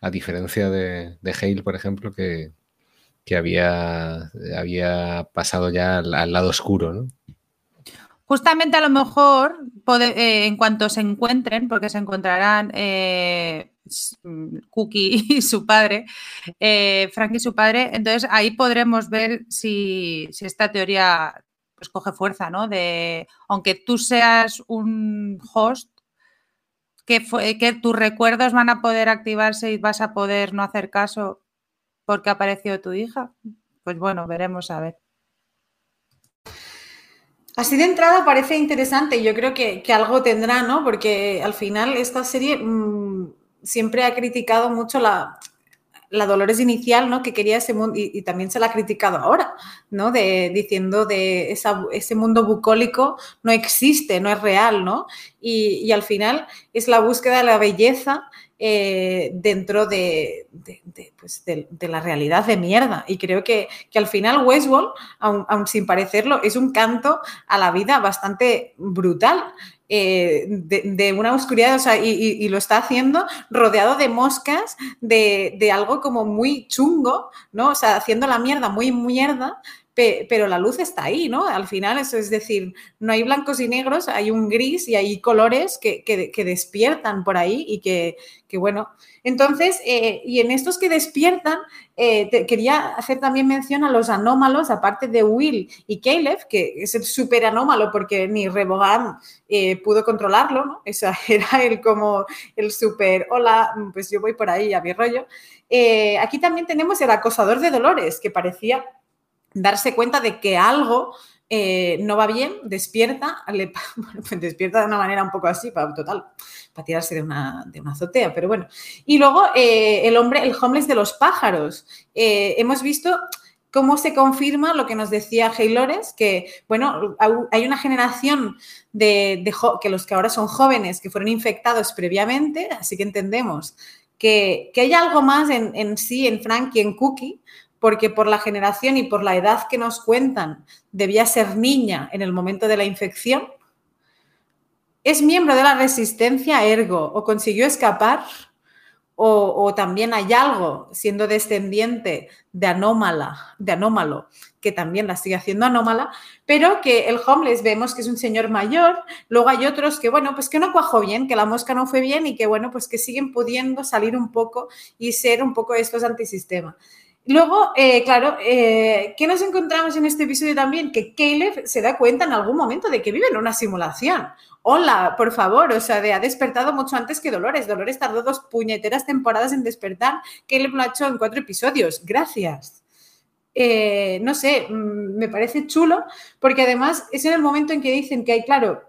a diferencia de, de Hale, por ejemplo, que, había, había pasado ya al, lado oscuro, ¿no? Justamente a lo mejor, eh, en cuanto se encuentren, porque se encontrarán eh, Cookie y su padre, eh, Frank y su padre. Entonces ahí podremos ver si, esta teoría pues coge fuerza, ¿no? De aunque tú seas un host, que, que tus recuerdos van a poder activarse y vas a poder no hacer caso porque apareció tu hija. Pues bueno, veremos a ver. Así de entrada parece interesante yo creo que, algo tendrá, ¿no? Porque al final esta serie mm, siempre ha criticado mucho la, la Dolores inicial, ¿no? Que quería ese mundo, y, también se la ha criticado ahora, ¿no? De, diciendo de ese mundo bucólico no existe, no es real, ¿no? Y, al final es la búsqueda de la belleza eh, dentro pues, de, de, la realidad de mierda. Y creo que, al final Westworld, aun, sin parecerlo, es un canto a la vida bastante brutal. Eh, de, una oscuridad, o sea, y, lo está haciendo rodeado de moscas, de, de, algo como muy chungo, ¿no? O sea, haciendo la mierda muy mierda, pero la luz está ahí, ¿no? Al final, eso es decir, no hay blancos y negros, hay un gris y hay colores que, que, despiertan por ahí y que, que bueno. Entonces, eh, y en estos que despiertan, eh, quería hacer también mención a los anómalos, aparte de Will y Caleb, que es el súper anómalo porque ni Rebogan eh, pudo controlarlo, ¿no? Esa era el como el súper, hola, pues yo voy por ahí a mi rollo. aquí también tenemos el acosador de Dolores, que parecía darse cuenta de que algo eh, no va bien, despierta, le, pues despierta de una manera un poco así, para, total, para tirarse de una, de una azotea, pero bueno. Y luego eh, el hombre, el homeless de los pájaros. Eh, hemos visto cómo se confirma lo que nos decía Haylores, que, bueno, hay una generación de, que los que ahora son jóvenes que fueron infectados previamente, así que entendemos que, hay algo más en, en sí, en Frank en Cookie, porque por la generación y por la edad que nos cuentan debía ser niña en el momento de la infección, es miembro de la resistencia ergo o consiguió escapar o, también hay algo siendo descendiente de anómala, de anómalo, que también la sigue haciendo anómala, pero que el homeless vemos que es un señor mayor, luego hay otros que, bueno, pues que no cuajó bien, que la mosca no fue bien y que, bueno, pues que siguen pudiendo salir un poco y ser un poco estos antisistemas. Luego, eh, claro, eh, ¿qué nos encontramos en este episodio también? Que Caleb se da cuenta en algún momento de que vive en una simulación. Hola, por favor, o sea, de, ha despertado mucho antes que Dolores. Dolores tardó dos puñeteras temporadas en despertar. Caleb lo ha hecho en cuatro episodios. Gracias. Eh, no sé, mm, me parece chulo, porque además es en el momento en que dicen que hay, claro,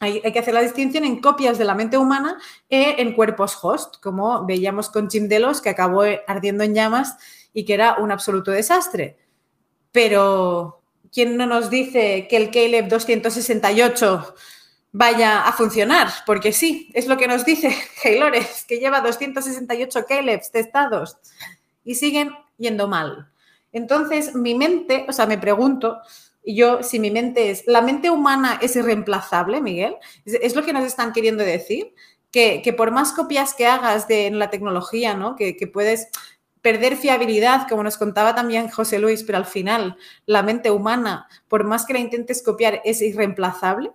hay, que hacer la distinción en copias de la mente humana e en cuerpos host, como veíamos con Jim Delos, que acabó ardiendo en llamas y que era un absoluto desastre. Pero, ¿quién no nos dice que el Caleb 268 vaya a funcionar? Porque sí, es lo que nos dice Haylores, que lleva 268 Calebs testados y siguen yendo mal. Entonces, mi mente, o sea, me pregunto, yo, si mi mente es, ¿la mente humana es irreemplazable, Miguel? ¿Es, lo que nos están queriendo decir? Que, por más copias que hagas de la tecnología, ¿no? Que, que puedes, perder fiabilidad, como nos contaba también José Luis, pero al final la mente humana, por más que la intentes copiar, es irreemplazable?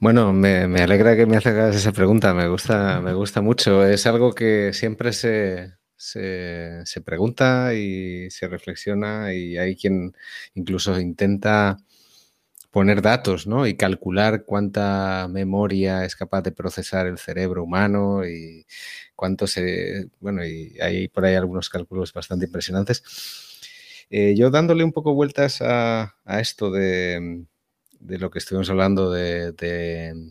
Bueno, me, alegra que me hagas esa pregunta, me gusta, me gusta mucho. Es algo que siempre se, se, se, pregunta y se reflexiona y hay quien incluso intenta poner datos ¿no? y calcular cuánta memoria es capaz de procesar el cerebro humano y cuánto se... Bueno, y hay por ahí algunos cálculos bastante impresionantes. Eh, yo dándole un poco vueltas a, esto de, lo que estuvimos hablando de,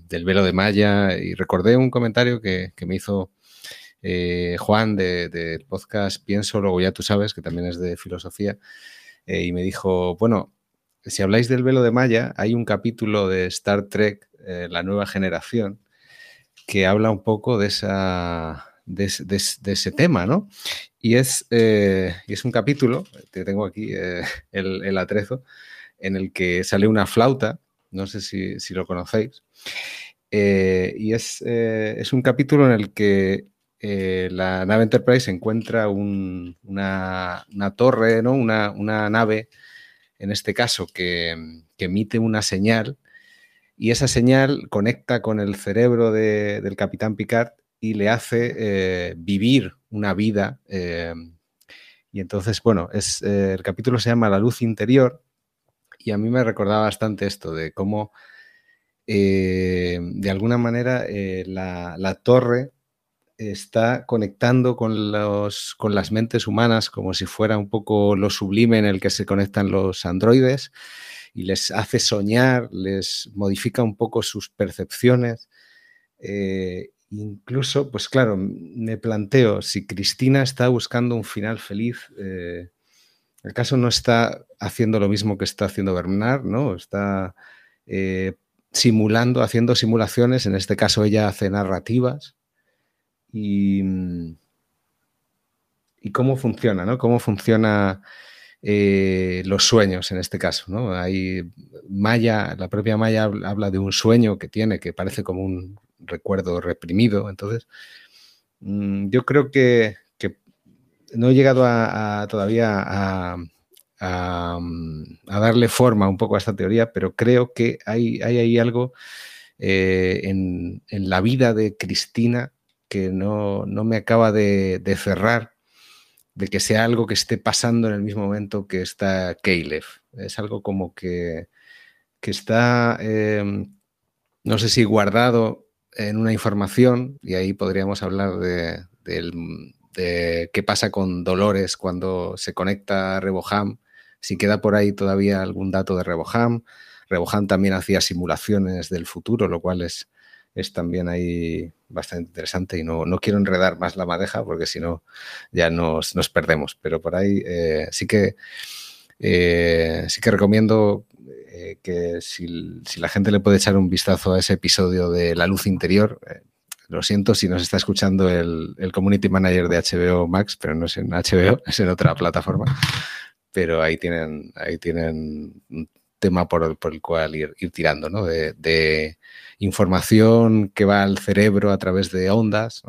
del velo de Maya y recordé un comentario que, me hizo eh, Juan del podcast Pienso, luego ya tú sabes, que también es de filosofía, eh, y me dijo, bueno, si habláis del velo de Maya, hay un capítulo de Star Trek, La Nueva Generación, que habla un poco de esa, de, ese tema, ¿no? Y es, eh, es un capítulo, te tengo aquí eh, el, atrezo, en el que sale una flauta, no sé si, lo conocéis, eh, y es, es, un capítulo en el que la nave Enterprise encuentra una, torre, ¿no? Una, nave, en este caso, que, emite una señal y esa señal conecta con el cerebro del capitán Picard y le hace eh, vivir una vida. Eh, y entonces, bueno, es, eh, el capítulo se llama La luz interior y a mí me recordaba bastante esto de cómo, de alguna manera, la, torre está conectando con, los, con las mentes humanas como si fuera un poco lo sublime en el que se conectan los androides y les hace soñar, les modifica un poco sus percepciones Incluso, pues claro, me planteo si Cristina está buscando un final feliz, eh, ¿acaso no está haciendo lo mismo que está haciendo Bernard? ¿no? Está eh, simulando, haciendo simulaciones, en este caso ella hace narrativas. Y, cómo funciona, ¿no? ¿Cómo funciona eh, los sueños en este caso. ¿no? Hay Maya, la propia Maya habla de un sueño que tiene que parece como un recuerdo reprimido. Entonces, mm, yo creo que, no he llegado a, todavía a, darle forma un poco a esta teoría, pero creo que hay, hay ahí algo eh, en, la vida de Cristina que no, me acaba de cerrar de que sea algo que esté pasando en el mismo momento que está Caleb. Es algo como que, está, em, no sé si guardado en una información, y ahí podríamos hablar de, qué pasa con Dolores cuando se conecta a Reboham, si queda por ahí todavía algún dato de Reboham. Reboham también hacía simulaciones del futuro, lo cual es, es también ahí bastante interesante y no, quiero enredar más la madeja porque si no ya nos, perdemos. Pero por ahí eh, sí que eh, sí que recomiendo eh, que si, la gente le puede echar un vistazo a ese episodio de La Luz Interior, lo siento si nos está escuchando el, Community Manager de HBO Max, pero no es en HBO, es en otra plataforma. Pero ahí tienen, ahí tienen tema por, el cual ir, tirando, ¿no? de información que va al cerebro a través de ondas.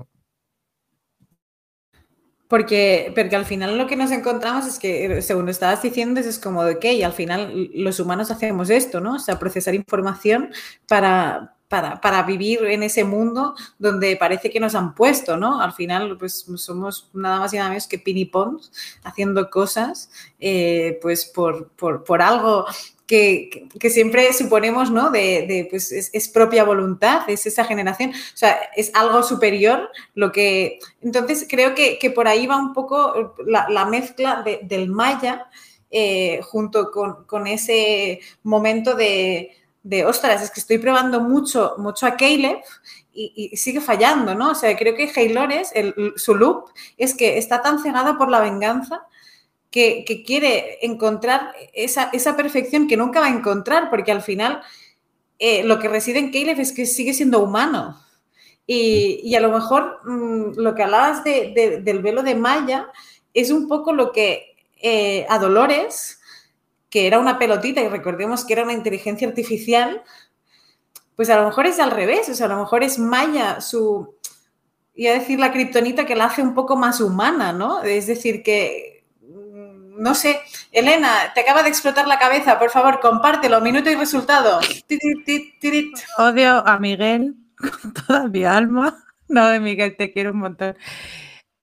Porque, porque al final lo que nos encontramos es que, según estabas diciendo, es como de que al final los humanos hacemos esto, ¿no? O sea, procesar información para, para, vivir en ese mundo donde parece que nos han puesto, ¿no? Al final, pues somos nada más y nada menos que pinipons haciendo cosas, eh, pues por, por, por algo que, siempre suponemos, ¿no? De, pues es, propia voluntad, es esa generación, o sea, es algo superior lo que... Entonces, creo que, por ahí va un poco la, mezcla del maya eh, junto con, ese momento de, de, ostras, es que estoy probando mucho, mucho a Caleb y, sigue fallando, ¿no? O sea, creo que Haylores, su loop, es que está tan cegada por la venganza que, quiere encontrar esa, perfección que nunca va a encontrar, porque al final eh, lo que reside en Caleb es que sigue siendo humano. Y, a lo mejor mm, lo que hablabas del velo de Maya es un poco lo que eh, a Dolores, que era una pelotita y recordemos que era una inteligencia artificial, pues a lo mejor es al revés, o sea, a lo mejor es Maya su, iba a decir la kriptonita que la hace un poco más humana, ¿no? Es decir, que no sé. Elena, te acaba de explotar la cabeza. Por favor, compártelo. Minuto y resultado. Odio a Miguel con toda mi alma. No, de Miguel, te quiero un montón.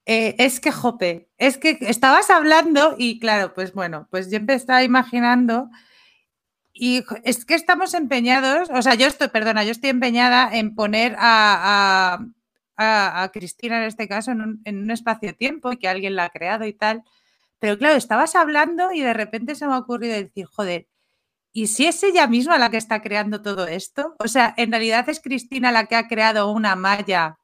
Eh, es que, Jope, es que estabas hablando y claro, pues bueno, pues yo estaba imaginando y es que estamos empeñados, o sea, yo estoy, perdona, yo estoy empeñada en poner a, a, Cristina en este caso en un, en un espacio-tiempo y que alguien la ha creado y tal. Pero claro, estabas hablando y de repente se me ha ocurrido decir, joder, ¿y si es ella misma la que está creando todo esto? O sea, en realidad es Cristina la que ha creado una malla,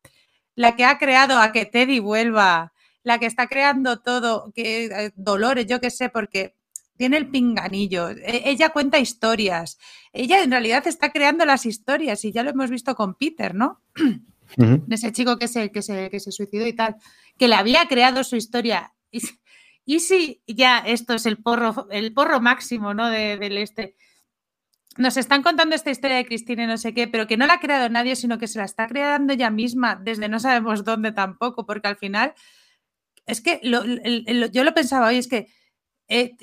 la que ha creado a que Teddy vuelva, la que está creando todo, que eh, Dolores, yo qué sé, porque tiene el pinganillo, e, ella cuenta historias, ella en realidad está creando las historias y ya lo hemos visto con Peter, ¿no? Ese chico que se, que, se, que se suicidó y tal, que le había creado su historia. Y si ya esto es el porro, el porro máximo, ¿no? del este. Nos están contando esta historia de Cristina y no sé qué, pero que no la ha creado nadie, sino que se la está creando ella misma desde no sabemos dónde tampoco, porque al final es que yo lo pensaba hoy, es que eh,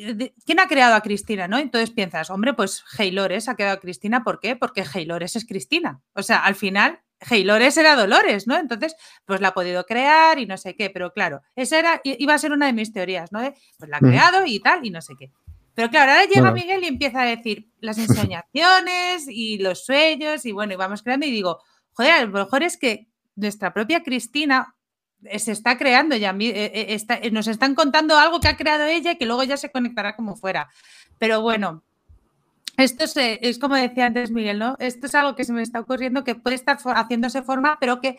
¿quién ha creado a Cristina? ¿no? Entonces piensas, hombre, pues Heylores ha creado a Cristina, ¿por qué? Porque Heylores es Cristina. O sea, al final Heylores era Dolores, ¿no? Entonces, pues la ha podido crear y no sé qué, pero claro, esa era, iba a ser una de mis teorías, ¿no? pues la ha creado y tal, y no sé qué. Pero claro, ahora llega Miguel y empieza a decir las ensoñaciones y los sueños, y bueno, y vamos creando, y digo, joder, a lo mejor es que nuestra propia Cristina se está creando ya, eh, eh, nos están contando algo que ha creado ella y que luego ya se conectará como fuera. Pero bueno, esto es, como decía antes Miguel, ¿no? Esto es algo que se me está ocurriendo que puede estar haciéndose forma, pero que,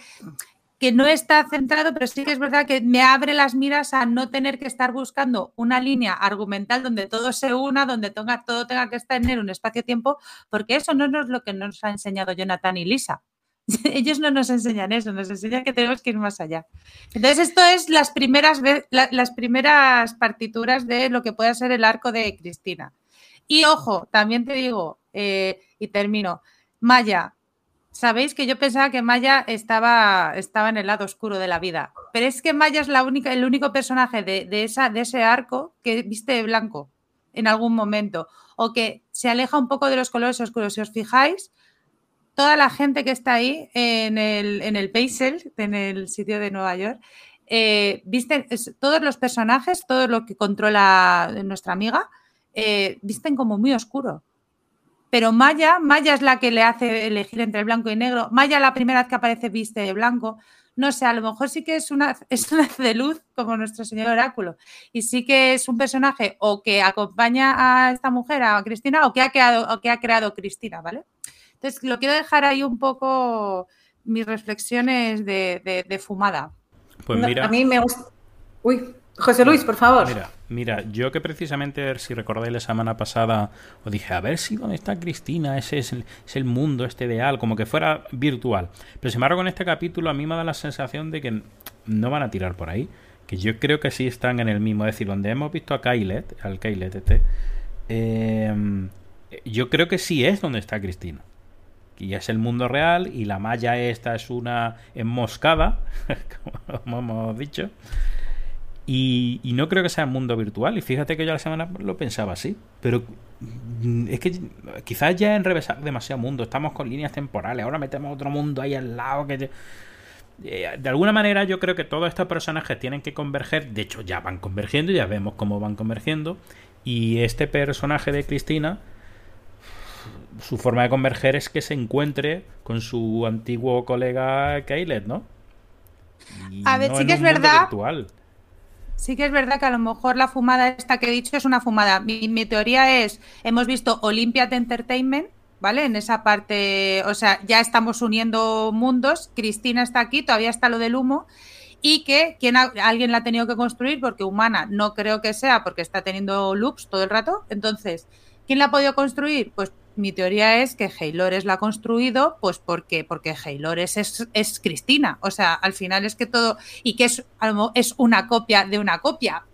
que no está centrado, pero sí que es verdad que me abre las miras a no tener que estar buscando una línea argumental donde todo se una, donde todo tenga que estar en un espacio-tiempo, porque eso no es lo que nos ha enseñado Jonathan y Lisa. Ellos no nos enseñan eso, nos enseñan que tenemos que ir más allá. Entonces, esto es las primeras, las primeras partituras de lo que puede ser el arco de Cristina. Y ojo, también te digo, eh, y termino, Maya, sabéis que yo pensaba que Maya estaba, estaba en el lado oscuro de la vida, pero es que Maya es la única, el único personaje de, esa, de ese arco que viste de blanco en algún momento o que se aleja un poco de los colores oscuros. Si os fijáis, toda la gente que está ahí en el, en el Paisel, en el sitio de Nueva York, eh, visten, todos los personajes, todo lo que controla nuestra amiga, eh, visten como muy oscuro. Pero Maya, Maya es la que le hace elegir entre blanco y negro. Maya la primera vez que aparece viste de blanco. No sé, a lo mejor sí que es una, es una de luz como nuestro señor oráculo. Y sí que es un personaje o que acompaña a esta mujer, a Cristina, o que ha creado, o que ha creado Cristina, ¿vale? Entonces, lo quiero dejar ahí un poco mis reflexiones de, fumada. Pues mira. a mí me gusta. Uy, José Luis, por favor. Mira, mira, yo que precisamente, si recordáis la semana pasada, os dije, a ver si dónde está Cristina, ese es el, mundo, este ideal, como que fuera virtual. Pero sin embargo, con este capítulo a mí me da la sensación de que no van a tirar por ahí. Que yo creo que sí están en el mismo. Es decir, donde hemos visto a Kylet, al Kylet este, eh, yo creo que sí es donde está Cristina y es el mundo real y la malla esta es una enmoscada, como hemos dicho. Y, no creo que sea un mundo virtual. Y fíjate que yo la semana lo pensaba así. Pero mm, es que quizás ya enrevesar demasiado mundo. Estamos con líneas temporales. Ahora metemos otro mundo ahí al lado. que eh, De alguna manera yo creo que todos estos personajes tienen que converger. De hecho ya van convergiendo. Ya vemos cómo van convergiendo. Y este personaje de Cristina su forma de converger es que se encuentre con su antiguo colega Kaylet, ¿no? a ver, sí que es verdad. Sí que es verdad que a lo mejor la fumada esta que he dicho es una fumada. Mi, teoría es, hemos visto Olympiad Entertainment, ¿vale? En esa parte, o sea, ya estamos uniendo mundos. Cristina está aquí, todavía está lo del humo. Y que quien alguien la ha tenido que construir, porque humana no creo que sea, porque está teniendo loops todo el rato. Entonces, ¿quién la ha podido construir? Pues mi teoría es que Haylores la ha construido, pues porque, porque es, es Cristina. O sea, al final es que todo, y que es, es una copia de una copia.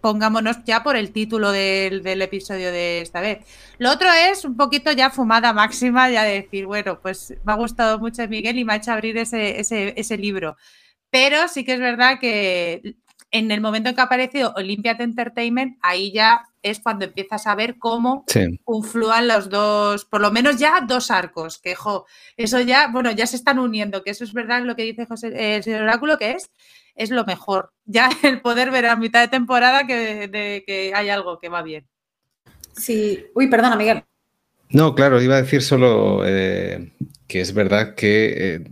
Pongámonos ya por el título del, episodio de esta vez. Lo otro es un poquito ya fumada máxima, ya de decir, bueno, pues me ha gustado mucho Miguel y me ha hecho abrir ese, ese libro. Pero sí que es verdad que en el momento en que ha aparecido Olympiad Entertainment, ahí ya es cuando empiezas a ver cómo confluan los dos, por lo menos ya dos arcos, que eso ya, bueno, ya se están uniendo, que eso es verdad lo que dice José, eh, el señor Oráculo, que es, es lo mejor. Ya el poder ver a mitad de temporada que, de, que hay algo que va bien. Sí, uy, perdona, Miguel. No, claro, iba a decir solo eh, que es verdad que eh,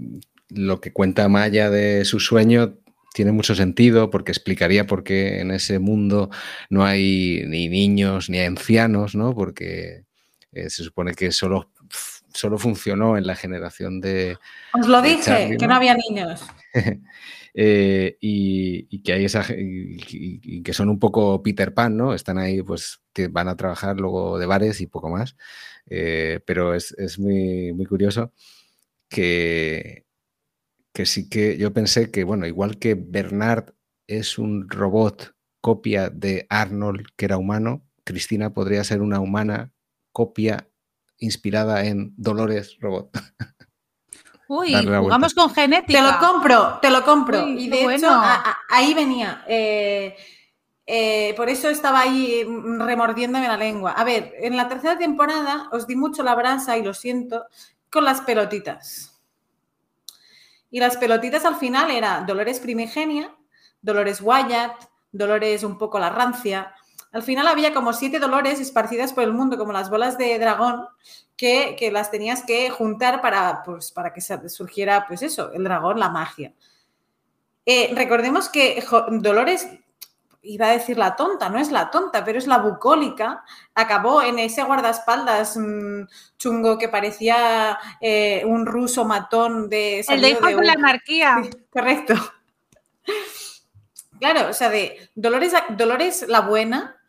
lo que cuenta Maya de su sueño tiene mucho sentido porque explicaría por qué en ese mundo no hay ni niños ni ancianos, ¿no? Porque eh, se supone que solo, solo funcionó en la generación de... Os lo dije, que no había niños. Eh, y, que hay esa y, que son un poco Peter Pan, ¿no? Están ahí, pues que van a trabajar luego de bares y poco más. Eh, pero es, es muy, muy curioso que, que sí que yo pensé que, bueno, igual que Bernard es un robot copia de Arnold, que era humano, Cristina podría ser una humana copia inspirada en Dolores Robot. Uy, jugamos con genética. Te lo compro, te lo compro. y de hecho, ahí venía. Eh, eh, por eso estaba ahí remordiéndome la lengua. A ver, en la tercera temporada os di mucho la brasa y lo siento con las pelotitas. Y las pelotitas al final era Dolores Primigenia, Dolores Wyatt, Dolores un poco la rancia. Al final había como siete Dolores esparcidas por el mundo, como las bolas de dragón, que, las tenías que juntar para, pues, para que surgiera, pues eso, el dragón, la magia. Eh, recordemos que Dolores iba a decir la tonta, no es la tonta, pero es la bucólica, acabó en ese guardaespaldas mm, chungo que parecía eh, un ruso matón de... El de hijo de, la anarquía. correcto. Claro, o sea, de Dolores, Dolores la buena,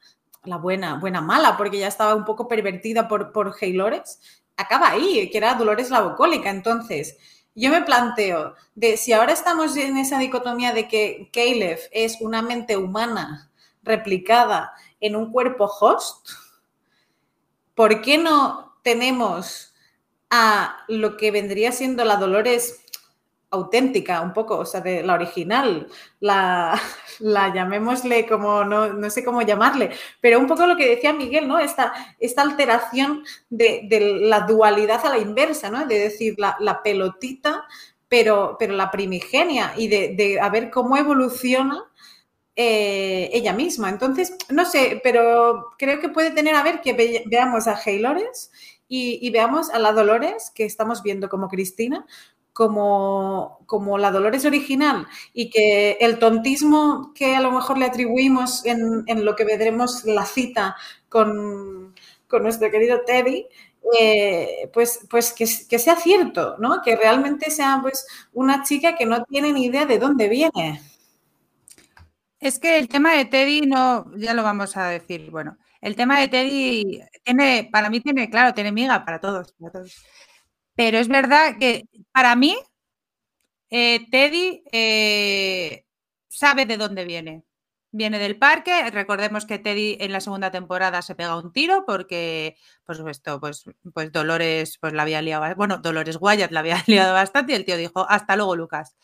la buena, buena mala, porque ya estaba un poco pervertida por, por acaba ahí, que era Dolores la bucólica. Entonces, yo me planteo de si ahora estamos en esa dicotomía de que Caleb es una mente humana replicada en un cuerpo host, ¿por qué no tenemos a lo que vendría siendo la Dolores auténtica, un poco, o sea, de la original, la, la llamémosle como, no, sé cómo llamarle, pero un poco lo que decía Miguel, ¿no? Esta, esta alteración de, la dualidad a la inversa, ¿no? De decir la, pelotita, pero, pero la primigenia y de, de a ver cómo evoluciona eh, ella misma. Entonces, no sé, pero creo que puede tener a ver que veamos a Haylores y, y, veamos a la Dolores que estamos viendo como Cristina, como, como la Dolores original y que el tontismo que a lo mejor le atribuimos en, en lo que veremos la cita con, con nuestro querido Teddy, eh, pues, pues que, que, sea cierto, ¿no? Que realmente sea pues una chica que no tiene ni idea de dónde viene. Es que el tema de Teddy no, ya lo vamos a decir, bueno, el tema de Teddy tiene, para mí tiene, claro, tiene miga para todos, para todos. Pero es verdad que para mí, eh, Teddy eh, sabe de dónde viene. Viene del parque. Recordemos que Teddy en la segunda temporada se pega un tiro porque, por supuesto, pues, pues Dolores pues la había liado. Bueno, Dolores Guayat la había liado bastante y el tío dijo, hasta luego, Lucas.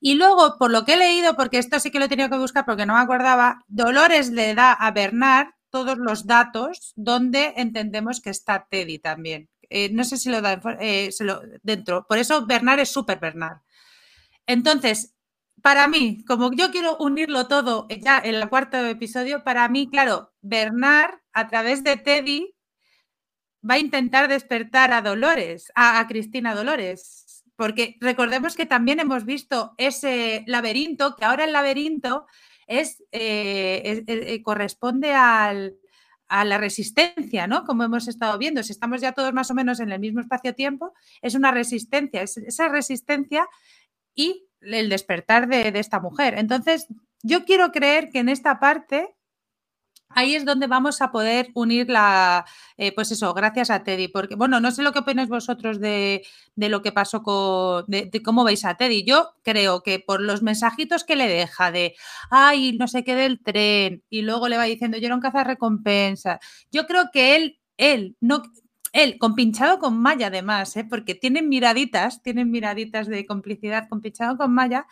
Y luego, por lo que he leído, porque esto sí que lo he tenido que buscar porque no me acordaba, Dolores le da a Bernard todos los datos donde entendemos que está Teddy también. Eh, no sé si lo da eh, dentro. Por eso Bernard es súper Bernard. Entonces, para mí, como yo quiero unirlo todo ya en el cuarto episodio, para mí, claro, Bernard a través de Teddy va a intentar despertar a Dolores, a, Cristina Dolores. Porque recordemos que también hemos visto ese laberinto, que ahora el laberinto es, eh, corresponde al, a la resistencia, ¿no? Como hemos estado viendo, si estamos ya todos más o menos en el mismo espacio-tiempo, es una resistencia, es esa resistencia y el despertar de, de, esta mujer. Entonces, yo quiero creer que en esta parte ahí es donde vamos a poder unir la, eh, pues eso, gracias a Teddy, porque, bueno, no sé lo que opináis vosotros de, lo que pasó con, de, cómo veis a Teddy. Yo creo que por los mensajitos que le deja de, ay, no sé qué del tren, y luego le va diciendo, yo era un recompensa, yo creo que él, él, no, él, compinchado con Maya además, ¿eh? porque tienen miraditas, tienen miraditas de complicidad compinchado con Maya,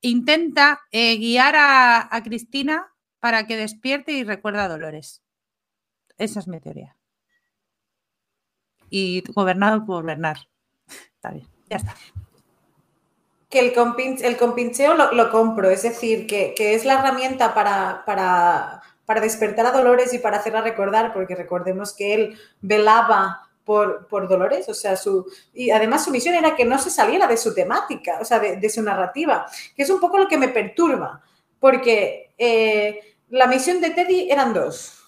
intenta eh, guiar a, a Cristina para que despierte y recuerda a Dolores. Esa es mi teoría. Y gobernado por Bernard. Está bien, ya está. Que el, compincheo lo, compro, es decir, que, es la herramienta para, despertar a Dolores y para hacerla recordar, porque recordemos que él velaba por, por, Dolores, o sea, su, y además su misión era que no se saliera de su temática, o sea, de, su narrativa, que es un poco lo que me perturba, porque eh, la misión de Teddy eran dos.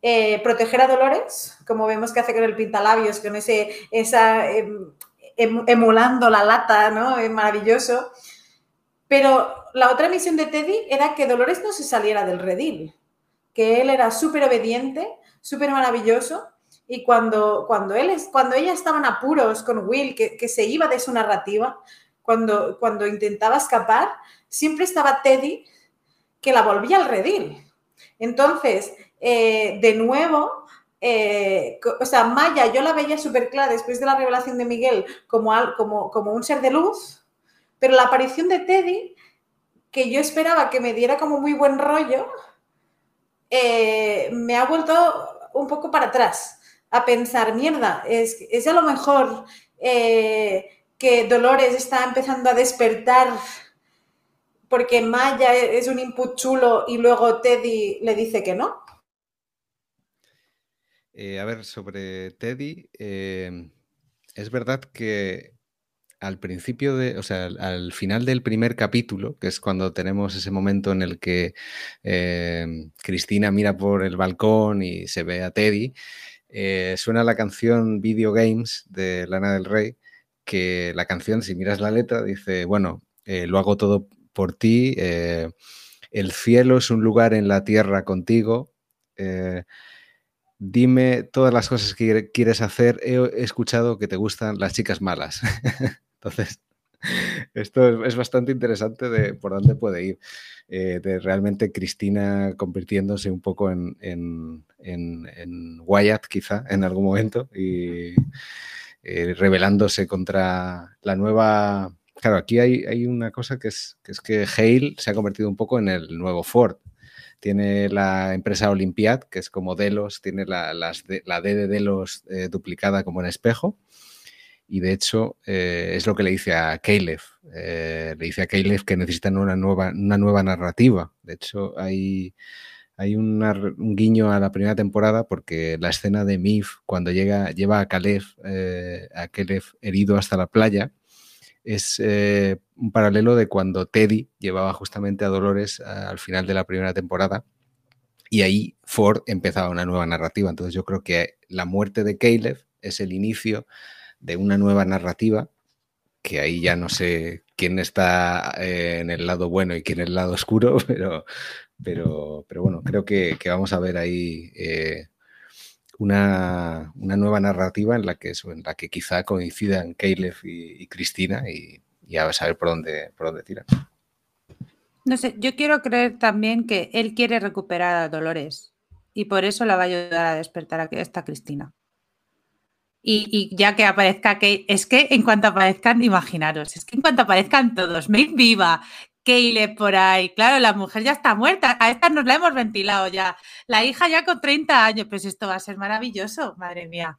Eh, proteger a Dolores, como vemos que hace con el pintalabios, con ese, esa, em, em, emulando la lata, ¿no? Es maravilloso. Pero la otra misión de Teddy era que Dolores no se saliera del redil, que él era súper obediente, súper maravilloso, y cuando, cuando, él, cuando ella estaba en apuros con Will, que, que, se iba de su narrativa, cuando, cuando intentaba escapar, siempre estaba Teddy que la volvía al redil. Entonces, eh, de nuevo, eh, o sea, Maya yo la veía súper clara después de la revelación de Miguel como, como, como un ser de luz, pero la aparición de Teddy, que yo esperaba que me diera como muy buen rollo, eh, me ha vuelto un poco para atrás a pensar, mierda, es, es a lo mejor que Dolores está empezando a despertar porque Maya es un input chulo y luego Teddy le dice que no? Eh, a ver, sobre Teddy, eh, es verdad que al principio de, o sea, al final del primer capítulo, que es cuando tenemos ese momento en el que eh, Cristina mira por el balcón y se ve a Teddy, suena la canción Video Games de Lana del Rey, que la canción, si miras la letra, dice, bueno, lo hago todo por ti. Eh, el cielo es un lugar en la tierra contigo. Eh, dime todas las cosas que quieres hacer. He escuchado que te gustan las chicas malas. Entonces, esto es, bastante interesante de por dónde puede ir. Eh, de realmente Cristina convirtiéndose un poco en, en, en, Wyatt, quizá, en algún momento, y rebelándose contra la nueva. Claro, aquí hay, una cosa que es, que Hale se ha convertido un poco en el nuevo Ford. Tiene la empresa Olympiad, que es como Delos, tiene la, las, la D de Delos eh, duplicada como en espejo y de hecho eh, es lo que le dice a Caleb. Eh, le dice a Caleb que necesitan una nueva, narrativa. De hecho, hay, un guiño a la primera temporada porque la escena de Mif cuando llega, lleva a Caleb, a Caleb herido hasta la playa, es un paralelo de cuando Teddy llevaba justamente a Dolores al final de la primera temporada. Y ahí Ford empezaba una nueva narrativa. Entonces yo creo que la muerte de Caleb es el inicio de una nueva narrativa, que ahí ya no sé quién está eh, en el lado bueno y quién en el lado oscuro, pero, pero, pero bueno, creo que, vamos a ver ahí eh, una, nueva narrativa en la que, en la que quizá coincidan Caleb y, Cristina y, ya a saber por dónde, por dónde tiran. No sé, yo quiero creer también que él quiere recuperar a Dolores y por eso la va a ayudar a despertar a esta Cristina. Y, ya que aparezca Kate, es que en cuanto aparezcan, imaginaros, es que en cuanto aparezcan todos, Maeve viva, Keyle por ahí, claro, la mujer ya está muerta, a esta nos la hemos ventilado ya, la hija ya con 30 años, pues esto va a ser maravilloso, madre mía.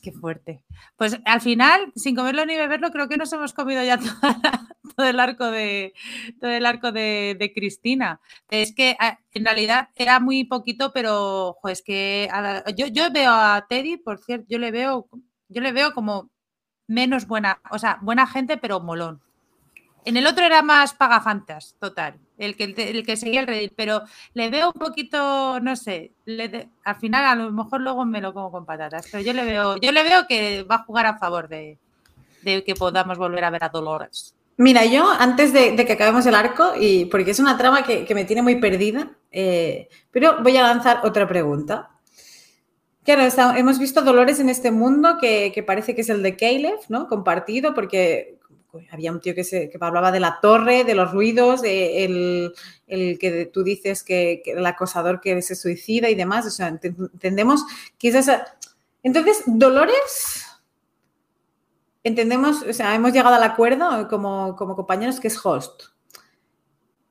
Qué fuerte. Pues al final, sin comerlo ni beberlo, creo que nos hemos comido ya todo el arco de todo el arco de, Cristina. Es que ah, en realidad era muy poquito, pero es que yo, yo veo a Teddy, por cierto, yo le veo, yo le veo como menos buena, o sea, buena gente, pero molón. En el otro era más pagafantas, total, el que, el que seguía el Reddit, pero le veo un poquito, no sé, al final a lo mejor luego me lo como con patatas, pero yo le veo, yo le veo que va a jugar a favor de, que podamos volver a ver a Dolores. Mira, yo antes de, que acabemos el arco, y porque es una trama que, me tiene muy perdida, eh, pero voy a lanzar otra pregunta. Claro, hemos visto dolores en este mundo que, que, parece que es el de Caleb, ¿no? Compartido, porque había un tío que, se, hablaba de la torre, de los ruidos, el, que tú dices que, el acosador que se suicida y demás. O sea, entendemos que es esa. Entonces, Dolores, entendemos, o sea, hemos llegado al acuerdo como, como compañeros que es host.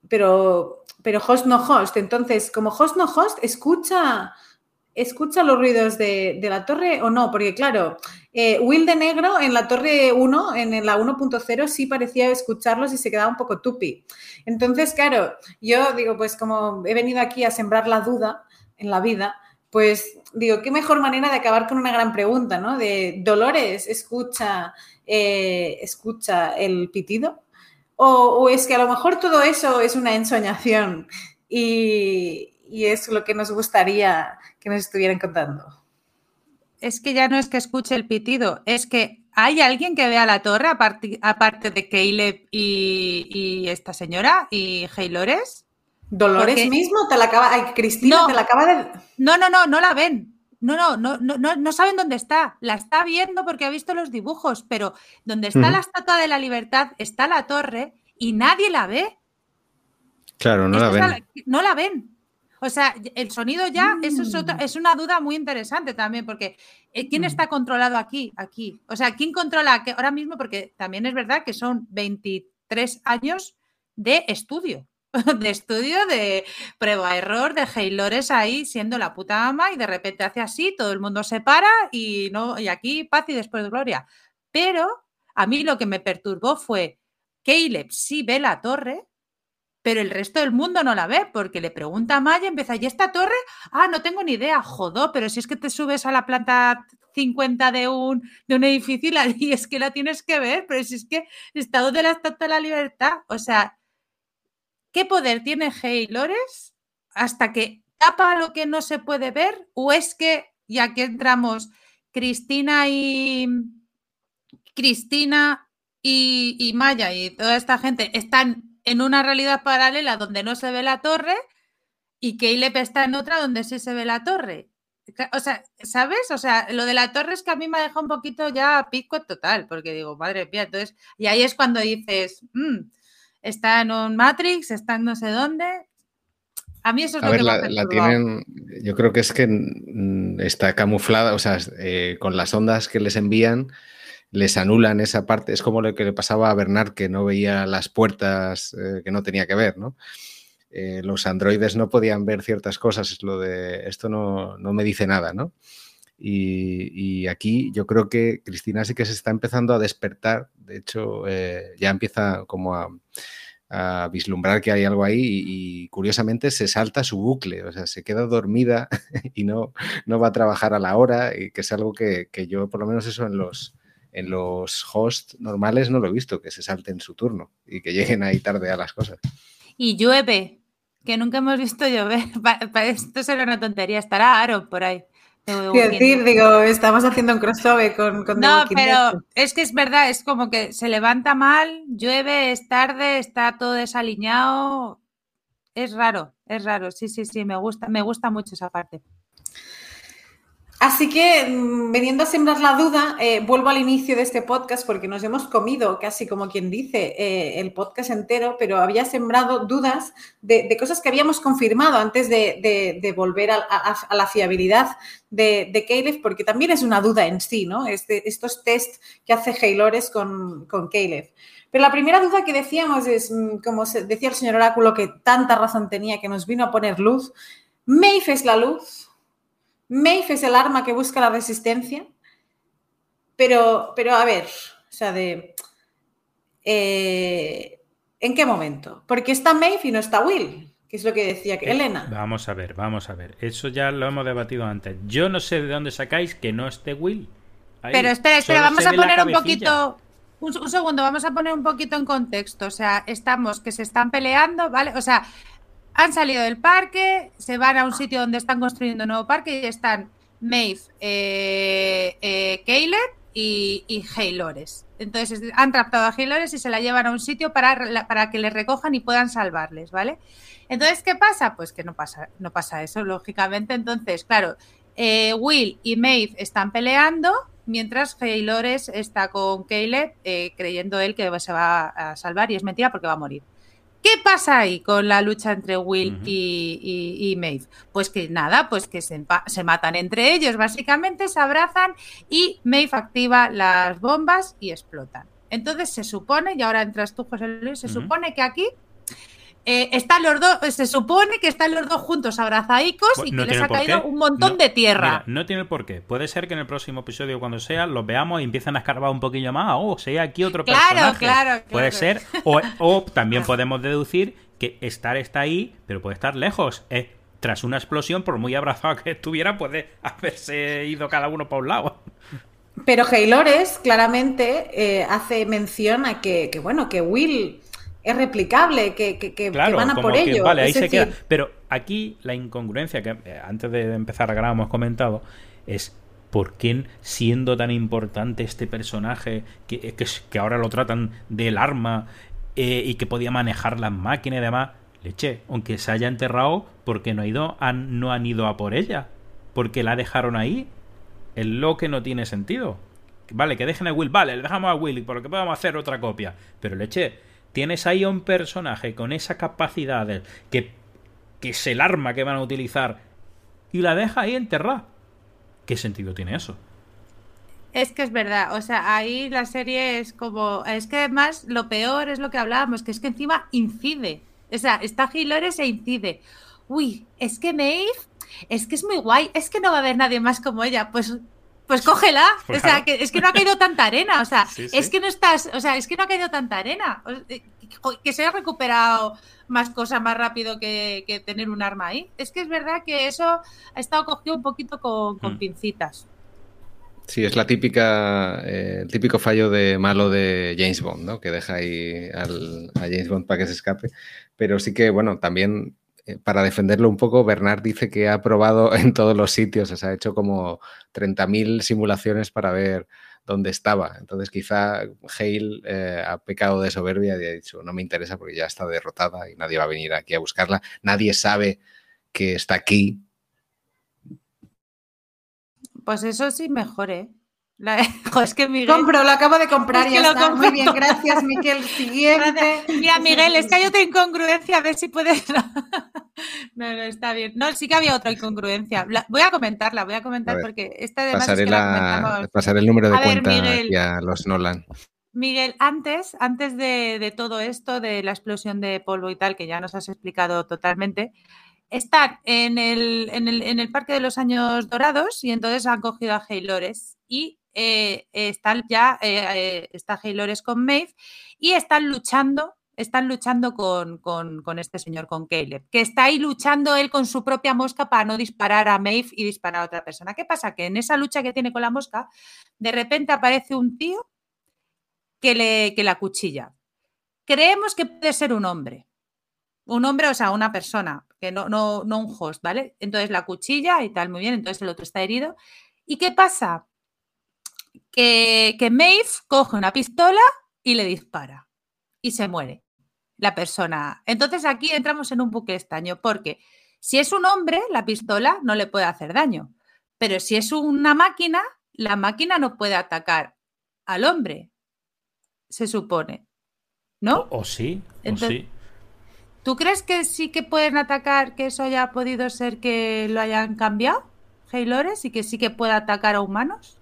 Pero, pero host no host. Entonces, como host no host, escucha ¿Escucha los ruidos de, la torre o no? Porque claro, eh, Will de Negro en la torre 1, en la 1.0, sí parecía escucharlos y se quedaba un poco tupi. Entonces, claro, yo digo, pues como he venido aquí a sembrar la duda en la vida, pues digo, qué mejor manera de acabar con una gran pregunta, ¿no? De Dolores, escucha, eh, escucha el pitido. O, o es que a lo mejor todo eso es una ensoñación y, y es lo que nos gustaría que nos estuvieran contando. Es que ya no es que escuche el pitido, es que hay alguien que vea la torre aparte, de Caleb y, esta señora y Haylores. Dolores mismo te la acaba, Cristina te la acaba de. No, no, no, no la ven. No, no, no, no, no saben dónde está. La está viendo porque ha visto los dibujos, pero donde está la estatua de la libertad está la torre y nadie la ve. Claro, no la ven. no la ven. O sea, el sonido ya, eso mm. es, una duda muy interesante también, porque eh, ¿quién mm. está controlado aquí? Aquí. O sea, ¿quién controla que ahora mismo? Porque también es verdad que son 23 años de estudio, de estudio de prueba-error, de Haylores ahí siendo la puta ama y de repente hace así, todo el mundo se para y, no, y aquí paz y después gloria. Pero a mí lo que me perturbó fue, Caleb sí ve la torre, pero el resto del mundo no la ve porque le pregunta a Maya, empieza, ¿y esta torre? Ah, no tengo ni idea, jodó, pero si es que te subes a la planta 50 de un, de un edificio y, es que la tienes que ver, pero si es que Estado de la Estatua de la Libertad, o sea, ¿qué poder tiene Lores hasta que tapa lo que no se puede ver? ¿O es que, ya que entramos, Cristina y Cristina y, y Maya y toda esta gente están en una realidad paralela donde no se ve la torre y Caleb está en otra donde sí se ve la torre. O sea, ¿sabes? O sea, lo de la torre es que a mí me ha dejado un poquito ya pico total, porque digo, madre mía, entonces, y ahí es cuando dices, mm, está en un Matrix, está en no sé dónde. A mí eso es a lo ver, que la, me ha la tienen, yo creo que es que está camuflada, o sea, eh, con las ondas que les envían, les anulan esa parte. Es como lo que le pasaba a Bernard, que no veía las puertas eh, que no tenía que ver, ¿no? Eh, los androides no podían ver ciertas cosas, es lo de esto no, no me dice nada, ¿no? Y, aquí yo creo que Cristina sí que se está empezando a despertar, de hecho eh, ya empieza como a, vislumbrar que hay algo ahí y, y, curiosamente se salta su bucle, o sea, se queda dormida y no, no va a trabajar a la hora y que es algo que, que yo por lo menos eso en los, en los hosts normales no lo he visto, que se salten su turno y que lleguen ahí tarde a las cosas. Y llueve, que nunca hemos visto llover. Esto será una tontería, estará Aaron por ahí. Quiero decir, digo, estamos haciendo un crossover con, con No, pero es que es verdad, es como que se levanta mal, llueve, es tarde, está todo desaliñado. Es raro, es raro. Sí, sí, sí, me gusta, me gusta mucho esa parte. Así que, mm, veniendo a sembrar la duda, eh, vuelvo al inicio de este podcast porque nos hemos comido, casi como quien dice, eh, el podcast entero, pero había sembrado dudas de, cosas que habíamos confirmado antes de, volver a, la fiabilidad de, de Caleb, porque también es una duda en sí, ¿no? Este, estos test que hace Haylores con, con Caleb. Pero la primera duda que decíamos es, mm, como decía el señor Oráculo, que tanta razón tenía, que nos vino a poner luz, Maeve es la luz. Maeve es el arma que busca la resistencia, pero, pero a ver, o sea, de... Eh, ¿En qué momento? Porque está Maeve y no está Will, que es lo que decía que Eh, Elena. Vamos a ver, vamos a ver. Eso ya lo hemos debatido antes. Yo no sé de dónde sacáis que no esté Will. Ahí. Pero espera, espera, Solo vamos a poner un poquito. Un, un segundo, vamos a poner un poquito en contexto. O sea, estamos que se están peleando, ¿vale? O sea, han salido del parque, se van a un sitio donde están construyendo un nuevo parque y están Maeve, eh, eh, Caleb y, y Haylores. Entonces han raptado a Haylores y se la llevan a un sitio para, para que les recojan y puedan salvarles, ¿vale? Entonces, ¿qué pasa? Pues que no pasa, no pasa eso, lógicamente. Entonces, claro, eh, Will y Maeve están peleando, mientras Haylores está con Caleb eh, creyendo él que se va a salvar y es mentira porque va a morir. ¿Qué pasa ahí con la lucha entre Will y, y- y Maeve? Pues que nada, pues que se, se matan entre ellos, básicamente se abrazan y Maeve activa las bombas y explotan. Entonces se supone, y ahora entras tú, José Luis, se supone que aquí eh, están los dos, se supone que están los dos juntos abrazadicos Pues y que no les ha caído qué. un montón No, de tierra. Mira, no tiene por qué. Puede ser que en el próximo episodio, cuando sea, los veamos y empiecen a escarbar un poquillo más. Oh, hay aquí otro Claro, personaje. claro, Puede claro. ser. O, o también podemos deducir que estar está ahí, pero puede estar lejos. Eh, tras una explosión, por muy abrazado que estuviera, puede haberse ido cada uno para un lado. Pero Haylores claramente eh, hace mención a que, que, bueno, que Will es replicable, que, que, que- que van a como por ello. vale, ahí se decir, queda. Pero aquí la incongruencia que eh, antes de empezar a grabar hemos comentado es por qué siendo tan importante este personaje que, que, que ahora lo tratan del arma eh, y que podía manejar las máquinas y demás, leche, aunque se haya enterrado, porque no ha ido, han, no han ido a por ella, porque la dejaron ahí. Es lo que no tiene sentido. Vale, que dejen a Will, vale, le dejamos a Will porque podemos hacer otra copia. Pero leche, tienes ahí un personaje con esa capacidad que, que es el arma que van a utilizar y la deja ahí enterrada. ¿Qué sentido tiene eso? Es que es verdad, o sea, ahí la serie es como, es que además lo peor es lo que hablábamos, que es que encima incide, o sea, está Hilores e incide. Uy, es que Maeve, es que es muy guay, es que no va a haber nadie más como ella, pues, pues cógela, o sea, que es que no ha caído tanta arena, o sea, Sí, sí. es que no estás, o sea, es que no ha caído tanta arena, o- eh, que se ha recuperado más cosas más rápido que, que tener un arma ahí. Es que es verdad que eso ha estado cogido un poquito con, con Mm. pincitas. Sí, es la típica, eh, el típico fallo de malo de James Bond, ¿no? Que deja ahí al- a James Bond para que se escape. Pero sí que, bueno, también para defenderlo un poco, Bernard dice que ha probado en todos los sitios, o sea, ha hecho como 30.000 simulaciones para ver dónde estaba. Entonces quizá Hale eh, ha pecado de soberbia y ha dicho, no me interesa porque ya está derrotada y nadie va a venir aquí a buscarla. Nadie sabe que está aquí Pues eso sí, mejor, ¿eh? es que Miguel... Compro, lo acabo de comprar y está. Muy bien, gracias, Miquel. Siguiente. Mira, Miguel, es que hay otra incongruencia, a ver si puedes. No, no, está bien. No, sí que había otra incongruencia. voy a comentarla, voy a comentar porque esta de pasaré, la, pasaré el número de cuenta a los Nolan. Miguel, antes, antes de, de, todo esto, de la explosión de polvo y tal, que ya nos has explicado totalmente, están en el, en el, en el Parque de los Años Dorados y entonces han cogido a Haylores y eh, están ya, eh, eh, está Haylores con Maeve y están luchando, están luchando con, con, este señor, con Caleb, que está ahí luchando él con su propia mosca para no disparar a Maeve y disparar a otra persona. ¿Qué pasa? Que en esa lucha que tiene con la mosca, de repente aparece un tío que, le, que la cuchilla. Creemos que puede ser un hombre. Un hombre, o sea, una persona, que no, no, no un host, ¿vale? Entonces la cuchilla y tal, muy bien, entonces el otro está herido. ¿Y qué pasa? Que, que Maeve coge una pistola y le dispara y se muere la persona. Entonces aquí entramos en un buque extraño porque si es un hombre, la pistola no le puede hacer daño, pero si es una máquina, la máquina no puede atacar al hombre, se supone. ¿No? O, sí, o sí. ¿Tú crees que sí que pueden atacar, que eso haya podido ser que lo hayan cambiado, Haylores, y que sí que puede atacar a humanos?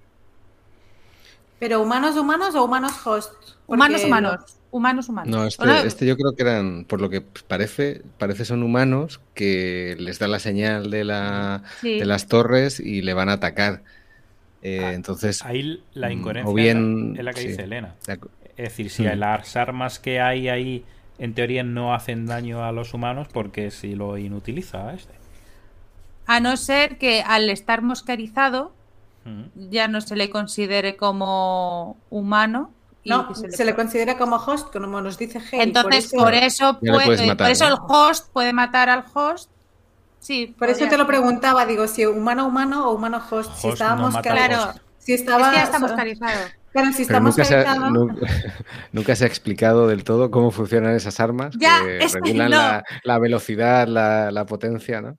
¿Pero humanos humanos o humanos host? humanos humanos. Humanos humanos. No este, este, yo creo que eran, por lo que parece, parece son humanos que les da la señal de, la, de las torres y le van a atacar. Eh, ah, entonces. Ahí la mm, incoherencia bien, es la que dice Elena. Es decir, si mm. las armas que hay ahí en teoría no hacen daño a los humanos, porque si lo inutiliza este. A no ser que al estar ya no se le considere como humano. no, se, le... considera como host, como nos dice Hale. Entonces, por eso, por eso, el host puede matar al host. Sí, por eso te lo preguntaba, digo, si humano humano o humano host. si estábamos claro, si estaba, es que ya está moscarizado. Pero si estamos nunca, se ha, nunca, se ha, explicado del todo cómo funcionan esas armas que regulan la, velocidad, la, potencia, ¿no?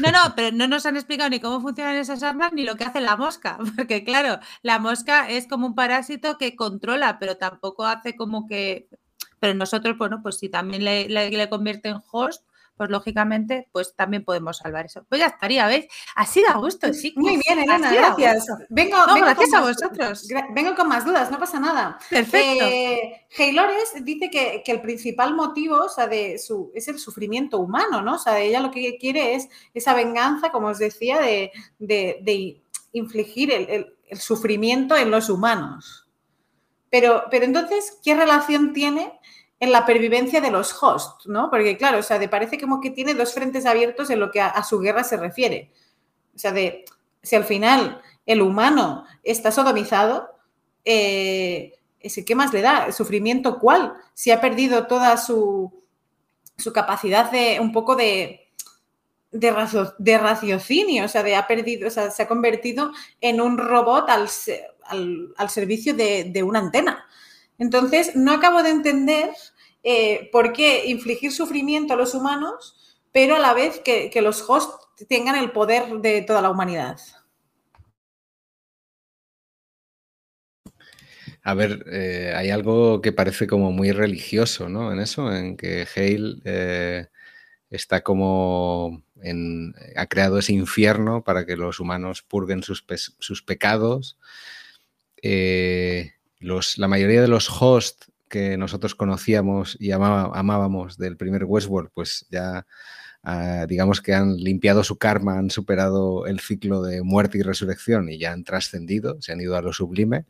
No, no, pero no nos han explicado ni cómo funcionan esas armas ni lo que hace la mosca, porque claro, la mosca es como un parásito que controla, pero tampoco hace como que... Pero nosotros, bueno, pues si también le, le convierte en host, pues lógicamente, pues también podemos salvar eso. Pues ya estaría, ¿veis? Así da gusto, sí. Muy bien, Elena, gracias. Vengo, gracias a vosotros. vengo con más dudas, no pasa nada. Perfecto. Eh, dice que, el principal motivo o sea, de su, es el sufrimiento humano, ¿no? O sea, ella lo que quiere es esa venganza, como os decía, de, infligir el, sufrimiento en los humanos. Pero, pero entonces, ¿qué relación tiene en la pervivencia de los hosts, ¿no? Porque claro, o sea, de parece como que tiene dos frentes abiertos en lo que a, su guerra se refiere. O sea, de si al final el humano está sodomizado, eh, ¿qué más le da? ¿El sufrimiento cuál? Si ha perdido toda su, su capacidad de un poco de, de, raciocinio, o sea, de ha perdido, o sea, se ha convertido en un robot al, al, servicio de, de, una antena. Entonces, no acabo de entender eh, por qué infligir sufrimiento a los humanos, pero a la vez que, los hosts tengan el poder de toda la humanidad. A ver, eh, hay algo que parece como muy religioso, ¿no? En eso, en que Hale eh, está como ha creado ese infierno para que los humanos purguen sus, pecados. La mayoría de los hosts que nosotros conocíamos y amábamos del primer Westworld, pues ya ah, digamos que han limpiado su karma, han superado el ciclo de muerte y resurrección y ya han trascendido, se han ido a lo sublime.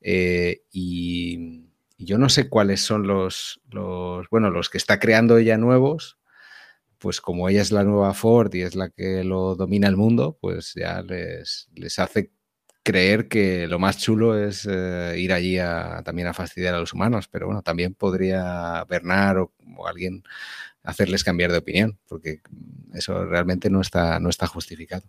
Eh, y, yo no sé cuáles son los, los, bueno, los que está creando ella nuevos, pues como ella es la nueva Ford y es la que lo domina el mundo, pues ya les, les hace creer que lo más chulo es eh, ir allí a, también a fastidiar a los humanos, pero bueno, también podría Bernard o, alguien hacerles cambiar de opinión, porque eso realmente no está, no está justificado.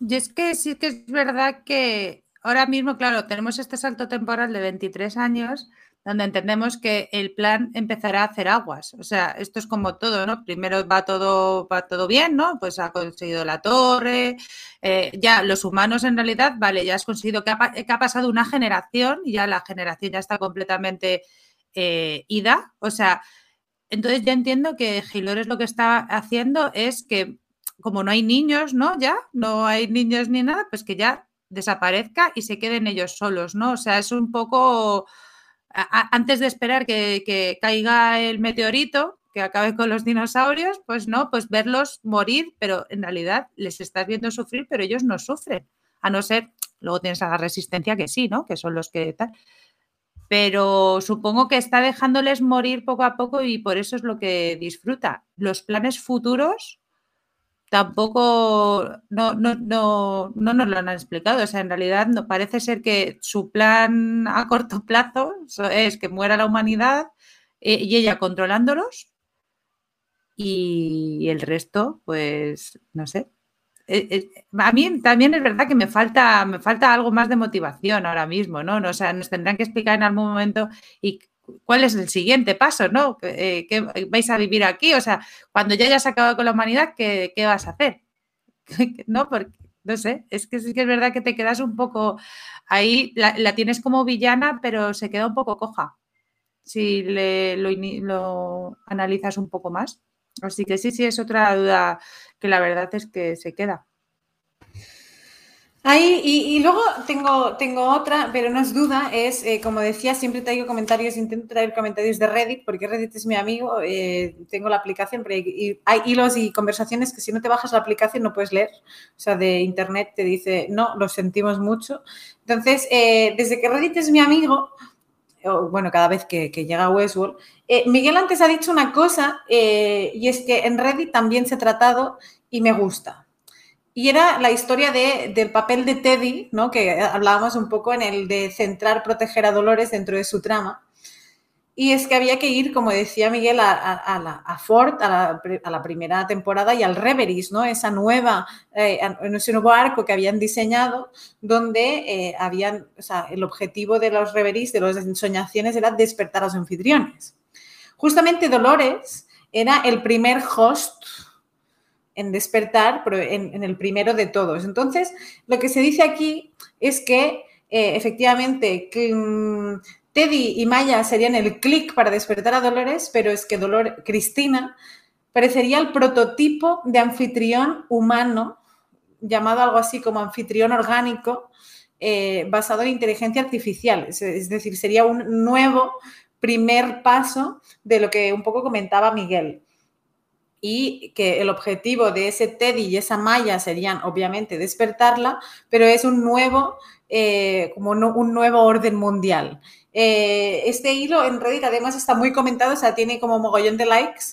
Y es que sí que es verdad que ahora mismo, claro, tenemos este salto temporal de 23 años donde entendemos que el plan empezará a hacer aguas. O sea, esto es como todo, ¿no? Primero va todo, va todo bien, ¿no? Pues ha conseguido la torre, eh, ya los humanos en realidad, vale, ya has conseguido que ha, pasado una generación y ya la generación ya está completamente eh, ida. O sea, entonces ya entiendo que Gilores lo que está haciendo es que como no hay niños, ¿no? Ya, no hay niños ni nada, pues que ya desaparezca y se queden ellos solos, ¿no? O sea, es un poco antes de esperar que, caiga el meteorito, que acabe con los dinosaurios, pues no, pues verlos morir, pero en realidad les estás viendo sufrir, pero ellos no sufren, a no ser, luego tienes a la resistencia que sí, ¿no? Que son los que tal. Pero supongo que está dejándoles morir poco a poco y por eso es lo que disfruta. Los planes futuros tampoco no, no, no, no, nos lo han explicado. O sea, en realidad no, parece ser que su plan a corto plazo es que muera la humanidad eh, y ella controlándolos y el resto, pues, no sé. Eh, eh, a mí también es verdad que me falta, me falta algo más de motivación ahora mismo, ¿no? O sea, nos tendrán que explicar en algún momento y cuál es el siguiente paso, ¿no? ¿Qué, eh, vais a vivir aquí? O sea, cuando ya hayas acabado con la humanidad, ¿qué, vas a hacer? ¿No? Porque, no sé, es que sí que es verdad que te quedas un poco ahí, la, tienes como villana, pero se queda un poco coja si le, lo, lo analizas un poco más. Así que sí, sí, es otra duda que la verdad es que se queda. Ahí, y, luego tengo, tengo otra, pero no es duda, es, eh, como decía, siempre traigo comentarios, intento traer comentarios de Reddit, porque Reddit es mi amigo, eh, tengo la aplicación, pero hay, hilos y conversaciones que si no te bajas la aplicación no puedes leer, o sea, de internet te dice, no, lo sentimos mucho. Entonces, eh, desde que Reddit es mi amigo, bueno, cada vez que, que llega a Westworld, Miguel antes ha dicho una cosa, y es que en Reddit también se ha tratado y me gusta. Y era la historia de, del papel de Teddy, ¿no? que hablábamos un poco en el de centrar, proteger a Dolores dentro de su trama. Y es que había que ir, como decía Miguel, a, a, Ford, a la, primera temporada y al Reveries, ¿no? Esa nueva, eh, ese nuevo arco que habían diseñado, donde eh, habían, o sea, el objetivo de los Reveries, de las ensoñaciones, era despertar a los anfitriones. Justamente Dolores era el primer host en despertar, pero en, el primero de todos. Entonces, lo que se dice aquí es que eh, efectivamente mm, Teddy y Maya serían el clic para despertar a Dolores, pero es que Dolor, Cristina parecería el prototipo de anfitrión humano, llamado algo así como anfitrión orgánico, eh, basado en inteligencia artificial. es decir, sería un nuevo primer paso de lo que un poco comentaba Miguel y que el objetivo de ese Teddy y esa Maya serían obviamente despertarla, pero es un nuevo, eh, como un nuevo orden mundial. Eh, este hilo en Reddit además está muy comentado, o sea, tiene como mogollón de likes,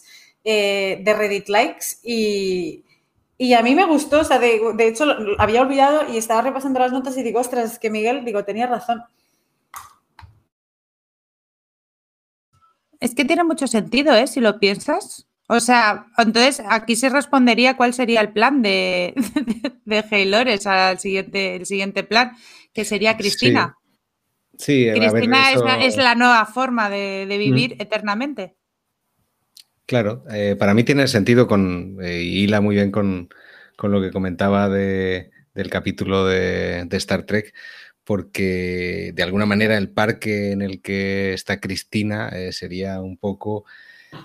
eh, de Reddit likes y, a mí me gustó, o sea, de, de, hecho había olvidado y estaba repasando las notas y digo, ostras, es que Miguel, digo, tenía razón. Es que tiene mucho sentido, ¿eh? Si lo piensas. O sea, entonces aquí se respondería cuál sería el plan de, de, Haylores al siguiente, el siguiente plan, que sería Cristina. Sí, Cristina es, la, nueva forma de, vivir mm. eternamente. Claro, eh, para mí tiene sentido con, eh, hila muy bien con, lo que comentaba del capítulo de, Star Trek, porque de alguna manera el parque en el que está Cristina eh, sería un poco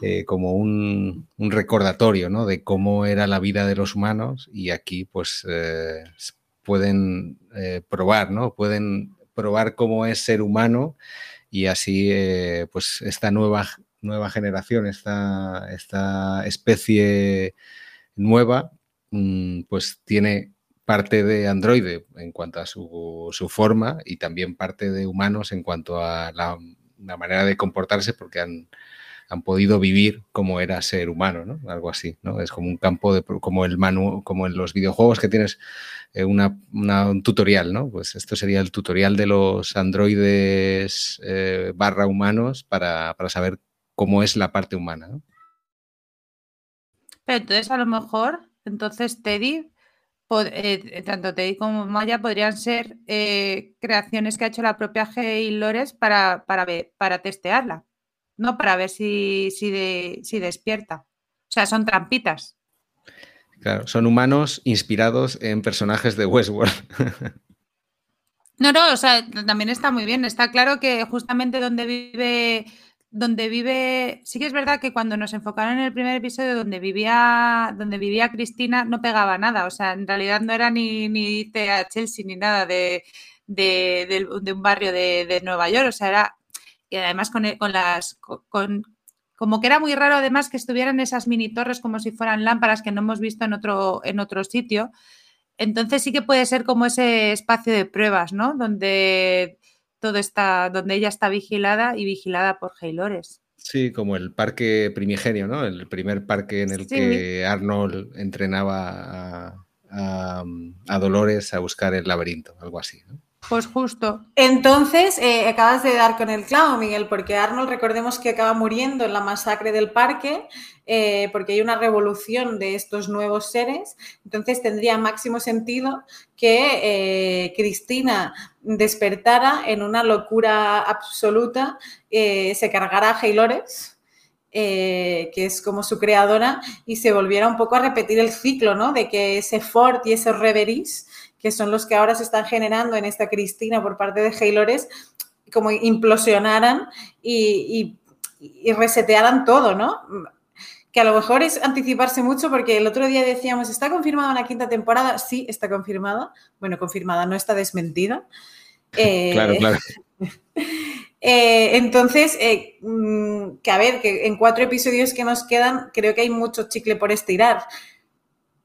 eh, como un, recordatorio ¿no? de cómo era la vida de los humanos y aquí pues eh, pueden eh, probar, ¿no? Pueden probar cómo es ser humano y así pues esta nueva, nueva generación, esta, esta especie nueva mm, pues tiene parte de androide en cuanto a su, su, forma y también parte de humanos en cuanto a la manera de comportarse porque han, han podido vivir como era ser humano, ¿no? Algo así, ¿no? Es como un campo de, como el manu, como en los videojuegos que tienes eh, una, un tutorial, ¿no? Pues esto sería el tutorial de los androides eh, barra humanos para, saber cómo es la parte humana. Pero entonces a lo mejor, entonces Teddy eh, tanto Teddy como Maya podrían ser creaciones que ha hecho la propia G. Lores para, para, para testearla, ¿no? Para ver si, si, si despierta. O sea, son trampitas. Claro, son humanos inspirados en personajes de Westworld. no, no, o sea, también está muy bien. Está claro que justamente donde vive donde vive, sí que es verdad que cuando nos enfocaron en el primer episodio donde vivía, donde vivía Cristina no pegaba nada, o sea, en realidad no era ni, ni a Chelsea ni nada de, de, un barrio de, Nueva York, o sea, era, y además con, con las, con, como que era muy raro además que estuvieran esas mini torres como si fueran lámparas que no hemos visto en otro, en otro sitio. Entonces sí que puede ser como ese espacio de pruebas, ¿no? Donde todo está, donde ella está vigilada y vigilada por Haylores. Sí, como el parque primigenio, ¿no? El primer parque en el que Arnold entrenaba a, a, Dolores a buscar el laberinto, algo así, ¿no? Pues justo. Entonces, eh, acabas de dar con el clavo, Miguel, porque Arnold, recordemos que acaba muriendo en la masacre del parque, eh, porque hay una revolución de estos nuevos seres. Entonces, tendría máximo sentido que eh, Cristina despertara en una locura absoluta, se cargara a Haylores. que es como su creadora, y se volviera un poco a repetir el ciclo, ¿no? De que ese Ford y ese Reveries que son los que ahora se están generando en esta Cristina por parte de Haylores, como implosionaran y, resetearan todo, ¿no? que a lo mejor es anticiparse mucho porque el otro día decíamos, ¿está confirmada la quinta temporada? Sí, está confirmada. Bueno, confirmada, no está desmentida. claro, claro. Eh, entonces, eh, mm, que a ver, que en cuatro episodios que nos quedan, creo que hay mucho chicle por estirar.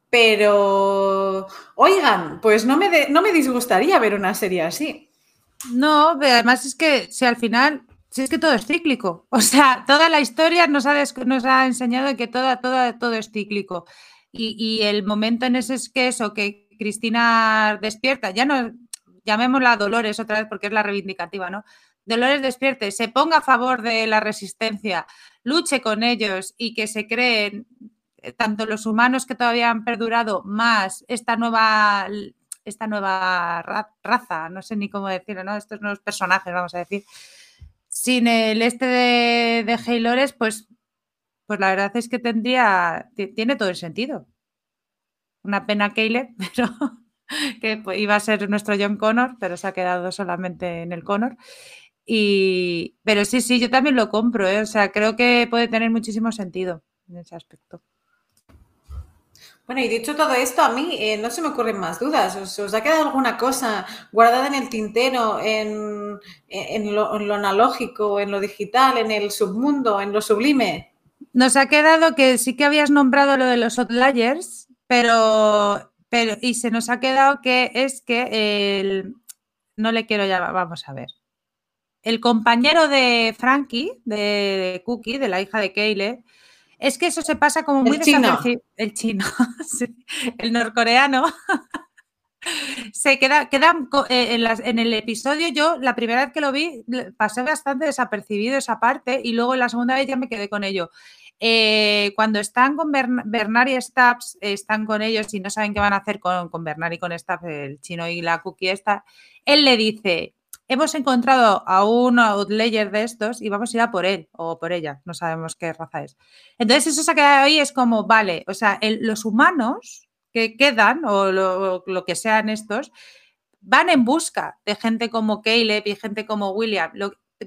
Pero, oigan, pues no me, no me disgustaría ver una serie así. No, además es que si al final, si es que todo es cíclico. O sea, toda la historia nos ha, nos ha enseñado que toda, toda, todo es cíclico. Y, el momento en ese es que eso, que Cristina despierta, ya no, llamémosla Dolores otra vez porque es la reivindicativa, ¿no? Dolores despierte, se ponga a favor de la resistencia, luche con ellos y que se creen tanto los humanos que todavía han perdurado, más esta nueva, esta nueva raza, no sé ni cómo decirlo, ¿no? Estos nuevos personajes, vamos a decir. Sin el este de, de pues, pues la verdad es que tendría, tiene todo el sentido. Una pena Caleb, pero que pues, iba a ser nuestro John Connor, pero se ha quedado solamente en el Connor. Y, pero sí, sí, yo también lo compro, ¿eh? o sea, creo que puede tener muchísimo sentido en ese aspecto. Bueno, y dicho todo esto, a mí eh, no se me ocurren más dudas. ¿Os, ha quedado alguna cosa guardada en el tintero, en, lo, analógico, en lo digital, en el submundo, en lo sublime? Nos ha quedado que sí que habías nombrado lo de los outliers, pero, pero y se nos ha quedado que es que el, no le quiero llamar, vamos a ver. El compañero de Frankie, de, Cookie, de la hija de Keyle, es que eso se pasa como muy el chino. El chino, el norcoreano. se queda, queda eh, en, en, el episodio, yo la primera vez que lo vi pasé bastante desapercibido esa parte y luego la segunda vez ya me quedé con ello. Eh, cuando están con Bernard y Stabs, están con ellos y no saben qué van a hacer con, con Bernard y con Stabs, el chino y la cookie esta, él le dice, hemos encontrado a un outlayer de estos y vamos a ir a por él o por ella, no sabemos qué raza es. Entonces eso se ha quedado ahí, es como, vale, o sea, los humanos que quedan o lo, que sean estos, van en busca de gente como Caleb y gente como William.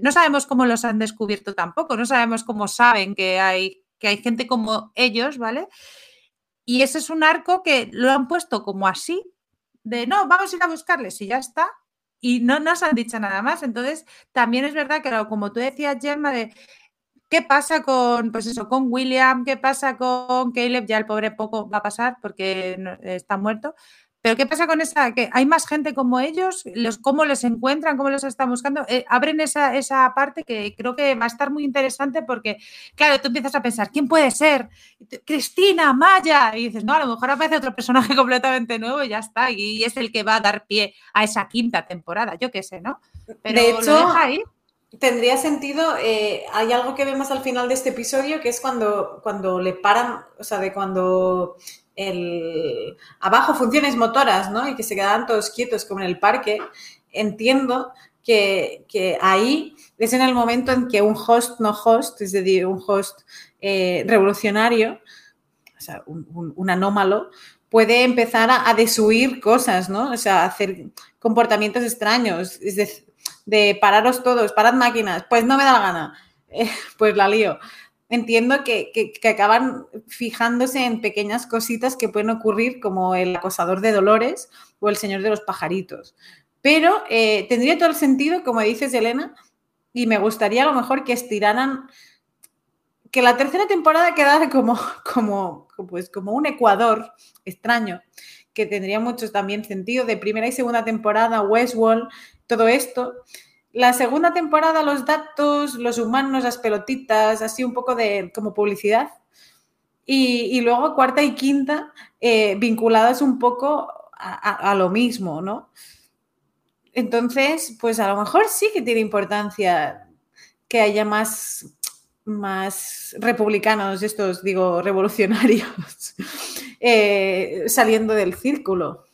no sabemos cómo los han descubierto tampoco, no sabemos cómo saben que hay, que hay gente como ellos, ¿vale? Y ese es un arco que lo han puesto como así, de no, vamos a ir a buscarles y ya está, y no nos han dicho nada más. Entonces, también es verdad que, como tú decías, Gemma, de qué pasa con, pues eso, con William, qué pasa con Caleb, ya el pobre poco va a pasar porque está muerto, pero ¿qué pasa con esa? Que hay más gente como ellos, los, cómo les encuentran, cómo los están buscando. Eh, abren esa, esa parte que creo que va a estar muy interesante porque, claro, tú empiezas a pensar, ¿quién puede ser? Cristina, Maya. Y dices, no, a lo mejor aparece otro personaje completamente nuevo y ya está. Y, es el que va a dar pie a esa quinta temporada, yo qué sé, ¿no? Pero de hecho, ahí. Tendría sentido, eh, hay algo que vemos al final de este episodio que es cuando, cuando le paran, o sea, de cuando el abajo funciones motoras, ¿no? Y que se quedaban todos quietos como en el parque, entiendo que, ahí es en el momento en que un host no host, es decir, un host eh, revolucionario, o sea, un, anómalo, puede empezar a, desuir cosas, ¿no? O sea, hacer comportamientos extraños, es decir, de pararos todos, parad máquinas, pues no me da la gana, eh, pues la lío. Entiendo que, acaban fijándose en pequeñas cositas que pueden ocurrir como el acosador de Dolores o el señor de los pajaritos. Pero eh, tendría todo el sentido, como dices, Elena, y me gustaría a lo mejor que estiraran, que la tercera temporada quedara como, como, pues, como un Ecuador extraño, que tendría mucho también sentido de primera y segunda temporada, Westworld, todo esto. La segunda temporada, los datos, los humanos, las pelotitas, así un poco de como publicidad. Y, luego cuarta y quinta, eh, vinculadas un poco a, lo mismo, ¿no? Entonces, pues a lo mejor sí que tiene importancia que haya más, más republicanos, estos digo, revolucionarios, eh, saliendo del círculo.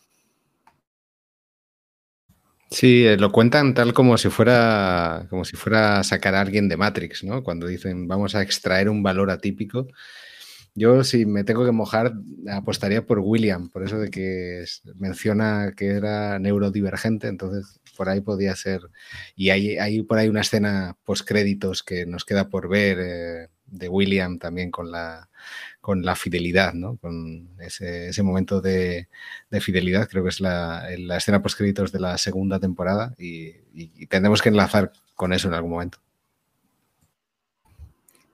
Sí, eh, lo cuentan tal como si fuera como si fuera sacar a alguien de Matrix, ¿no? Cuando dicen vamos a extraer un valor atípico yo, si me tengo que mojar, apostaría por William, por eso de que menciona que era neurodivergente, entonces por ahí podía ser. Y hay, hay por ahí una escena post créditos que nos queda por ver eh, de William también con la, con la fidelidad, ¿no? Con ese, momento de, fidelidad, creo que es la, escena post créditos de la segunda temporada y, y tendremos que enlazar con eso en algún momento.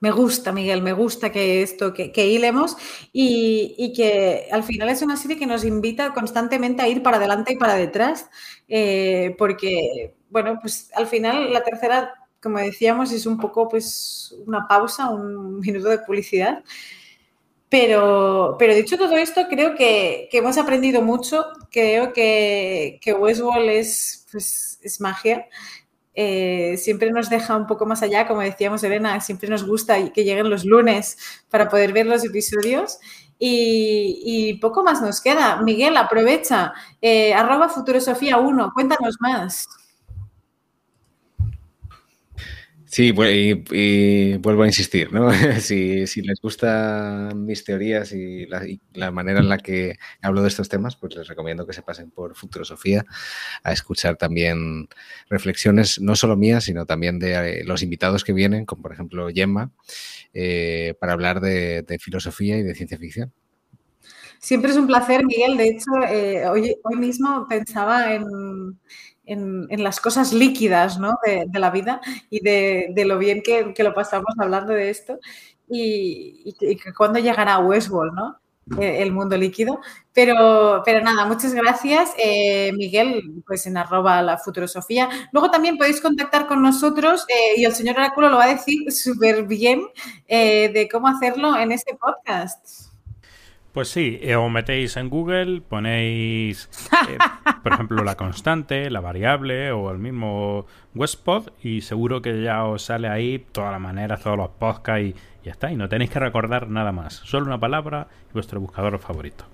Me gusta, Miguel, me gusta que esto, que, que hilemos y, que al final es una serie que nos invita constantemente a ir para adelante y para detrás, eh, porque, bueno, pues al final la tercera, como decíamos, es un poco pues una pausa, un minuto de publicidad. Pero, pero dicho todo esto, creo que, hemos aprendido mucho. Creo que, que Westworld es, pues, es magia eh, siempre nos deja un poco más allá, como decíamos Elena, siempre nos gusta que lleguen los lunes para poder ver los episodios. Y, poco más nos queda. Miguel, aprovecha. Eh, arroba Futurosofía1, cuéntanos más. Sí, y, vuelvo a insistir, ¿no? si, les gustan mis teorías y la, manera en la que hablo de estos temas, pues les recomiendo que se pasen por Futurosofía a escuchar también reflexiones, no solo mías, sino también de eh, los invitados que vienen, como por ejemplo Gemma, eh, para hablar de, filosofía y de ciencia ficción. Siempre es un placer, Miguel. De hecho, eh, hoy mismo pensaba en en, las cosas líquidas ¿no? de, la vida y de, lo bien que, lo pasamos hablando de esto y, que cuando llegará Westworld, ¿no? E, el mundo líquido. Pero, pero nada, muchas gracias, eh, Miguel, pues en arroba la futurosofía. Luego también podéis contactar con nosotros eh, y el señor Oráculo lo va a decir súper bien eh, de cómo hacerlo en este podcast. Pues sí, eh, os metéis en Google, ponéis, eh, por ejemplo, la constante, la variable o el mismo Westpod y seguro que ya os sale ahí todas las maneras, todos los podcasts y ya está. Y no tenéis que recordar nada más. Solo una palabra y vuestro buscador favorito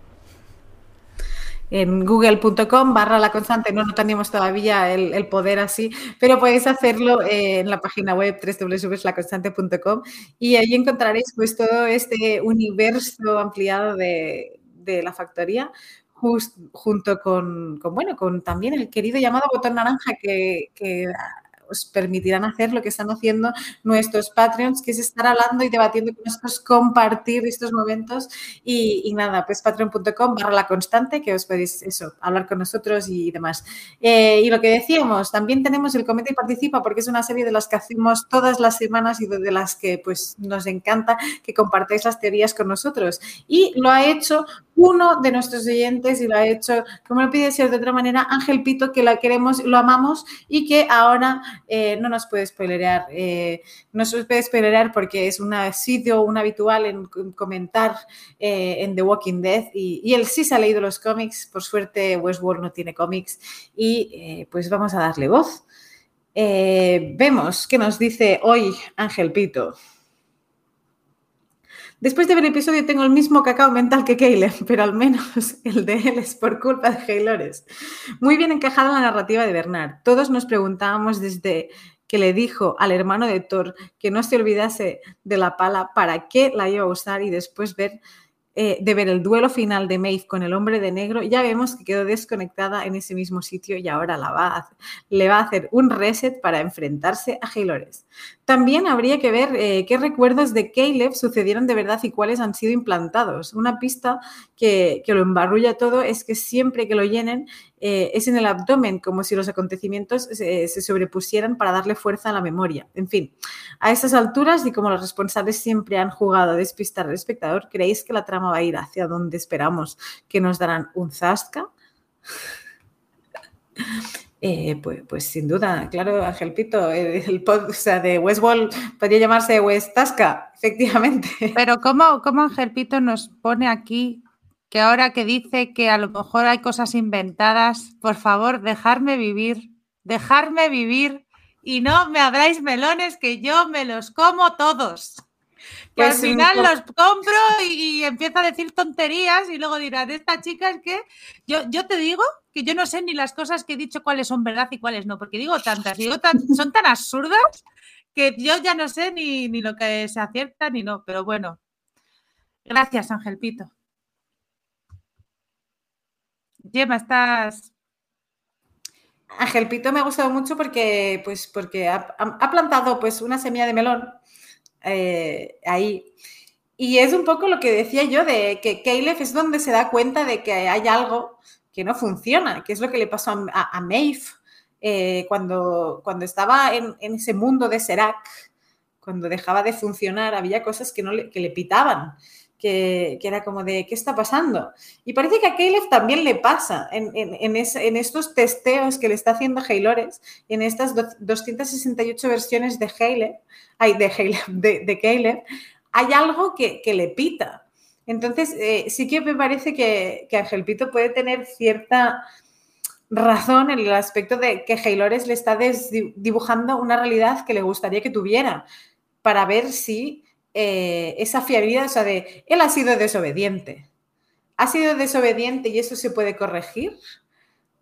en google.com barra la constante, no, no tenemos todavía el, poder así, pero podéis hacerlo eh, en la página web www.laconstante.com y ahí encontraréis pues todo este universo ampliado de, la factoría junto con, bueno, con también el querido llamado botón naranja que os permitirán hacer lo que están haciendo nuestros Patreons, que es estar hablando y debatiendo con nosotros, compartir estos momentos y, nada, pues patreon.com barra la constante, que os podéis eso, hablar con nosotros y demás. Eh, y lo que decíamos, también tenemos el Cometa y Participa, porque es una serie de las que hacemos todas las semanas y de las que pues nos encanta que compartáis las teorías con nosotros. Y lo ha hecho uno de nuestros oyentes y lo ha hecho, como lo pide ser de otra manera, Ángel Pito, que la queremos, lo amamos y que ahora eh, no nos puede spoilerear. Eh, no se puede spoilerear porque es un sitio, un habitual en comentar eh, en The Walking Dead y, él sí se ha leído los cómics. Por suerte, Westworld no tiene cómics y pues vamos a darle voz. vemos qué nos dice hoy Ángel Pito. Después de ver el episodio tengo el mismo cacao mental que Caleb, pero al menos el de él es por culpa de Haylores. Muy bien encajada la narrativa de Bernard. Todos nos preguntábamos desde que le dijo al hermano de Thor que no se olvidase de la pala para qué la iba a usar y después ver eh, de ver el duelo final de Maeve con el hombre de negro, ya vemos que quedó desconectada en ese mismo sitio y ahora la va le va a hacer un reset para enfrentarse a Haylores. También habría que ver eh, qué recuerdos de Caleb sucedieron de verdad y cuáles han sido implantados. Una pista que, que lo embarrulla todo es que siempre que lo llenen eh, es en el abdomen, como si los acontecimientos se, sobrepusieran para darle fuerza a la memoria. En fin, a estas alturas y como los responsables siempre han jugado a despistar al espectador, ¿creéis que la trama va a ir hacia donde esperamos que nos darán un zasca? Eh, pues, pues, sin duda, claro, Ángel Pito, el, pod, de Westwall podría llamarse West Tasca, efectivamente. Pero ¿cómo, ¿cómo Ángel Pito nos pone aquí que ahora que dice que a lo mejor hay cosas inventadas, por favor, dejarme vivir, dejarme vivir y no me abráis melones que yo me los como todos. Que al pues final los compro y, empiezo a decir tonterías y luego dirán, esta chica es que yo, yo te digo que yo no sé ni las cosas que he dicho cuáles son verdad y cuáles no, porque digo tantas, digo tan, son tan absurdas que yo ya no sé ni, ni lo que se acierta ni no, pero bueno. Gracias, Ángel Pito. Gemma, estás. Ángel Pito me ha gustado mucho porque, pues, porque ha, plantado pues, una semilla de melón eh, ahí. Y es un poco lo que decía yo de que Caleb es donde se da cuenta de que hay algo que no funciona, que es lo que le pasó a, a, Maeve eh, cuando, cuando estaba en, ese mundo de Serac, cuando dejaba de funcionar, había cosas que, no que le pitaban que, era como de, ¿qué está pasando? Y parece que a Caleb también le pasa en, estos testeos que le está haciendo Haylores, en estas 268 versiones de Caleb, hay de, de, Caleb, hay algo que, le pita. Entonces, eh, sí que me parece que, que Ángel Pito puede tener cierta razón en el aspecto de que Haylores le está dibujando una realidad que le gustaría que tuviera para ver si eh, esa fiabilidad, o sea, de él ha sido desobediente. ¿Ha sido desobediente y eso se puede corregir?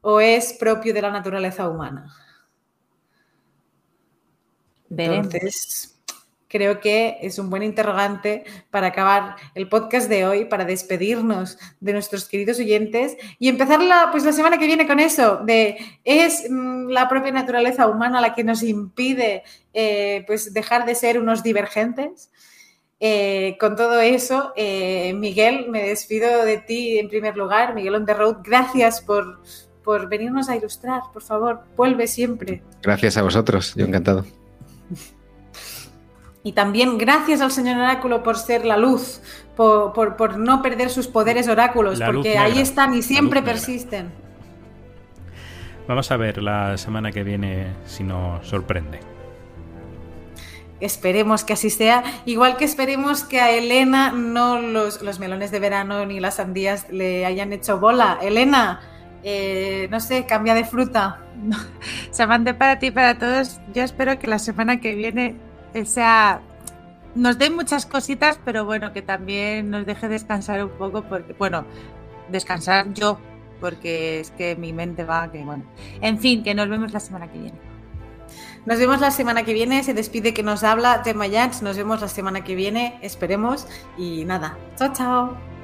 ¿O es propio de la naturaleza humana? Entonces, creo que es un buen interrogante para acabar el podcast de hoy, para despedirnos de nuestros queridos oyentes y empezar la, pues, la semana que viene con eso, de es mm, la propia naturaleza humana la que nos impide eh, pues dejar de ser unos divergentes. Eh, con todo eso, eh, Miguel, me despido de ti en primer lugar. Miguel on the road, gracias por, por venirnos a ilustrar. Por favor, vuelve siempre. Gracias a vosotros, yo encantado. Y también gracias al señor Oráculo por ser la luz, por, por, no perder sus poderes oráculos, porque ahí están y siempre persisten. Vamos a ver la semana que viene si nos sorprende. Esperemos que así sea. Igual que esperemos que a Elena no los, melones de verano ni las sandías le hayan hecho bola. Elena, eh, no sé, cambia de fruta. Se mande para ti y para todos. Yo espero que la semana que viene sea. Nos den muchas cositas, pero bueno, que también nos deje descansar un poco, porque, bueno, descansar yo, porque es que mi mente va, que bueno. En fin, que nos vemos la semana que viene. Nos vemos la semana que viene. Se despide que nos habla Gemma Jans. Nos vemos la semana que viene, esperemos. Y nada, chao, chao.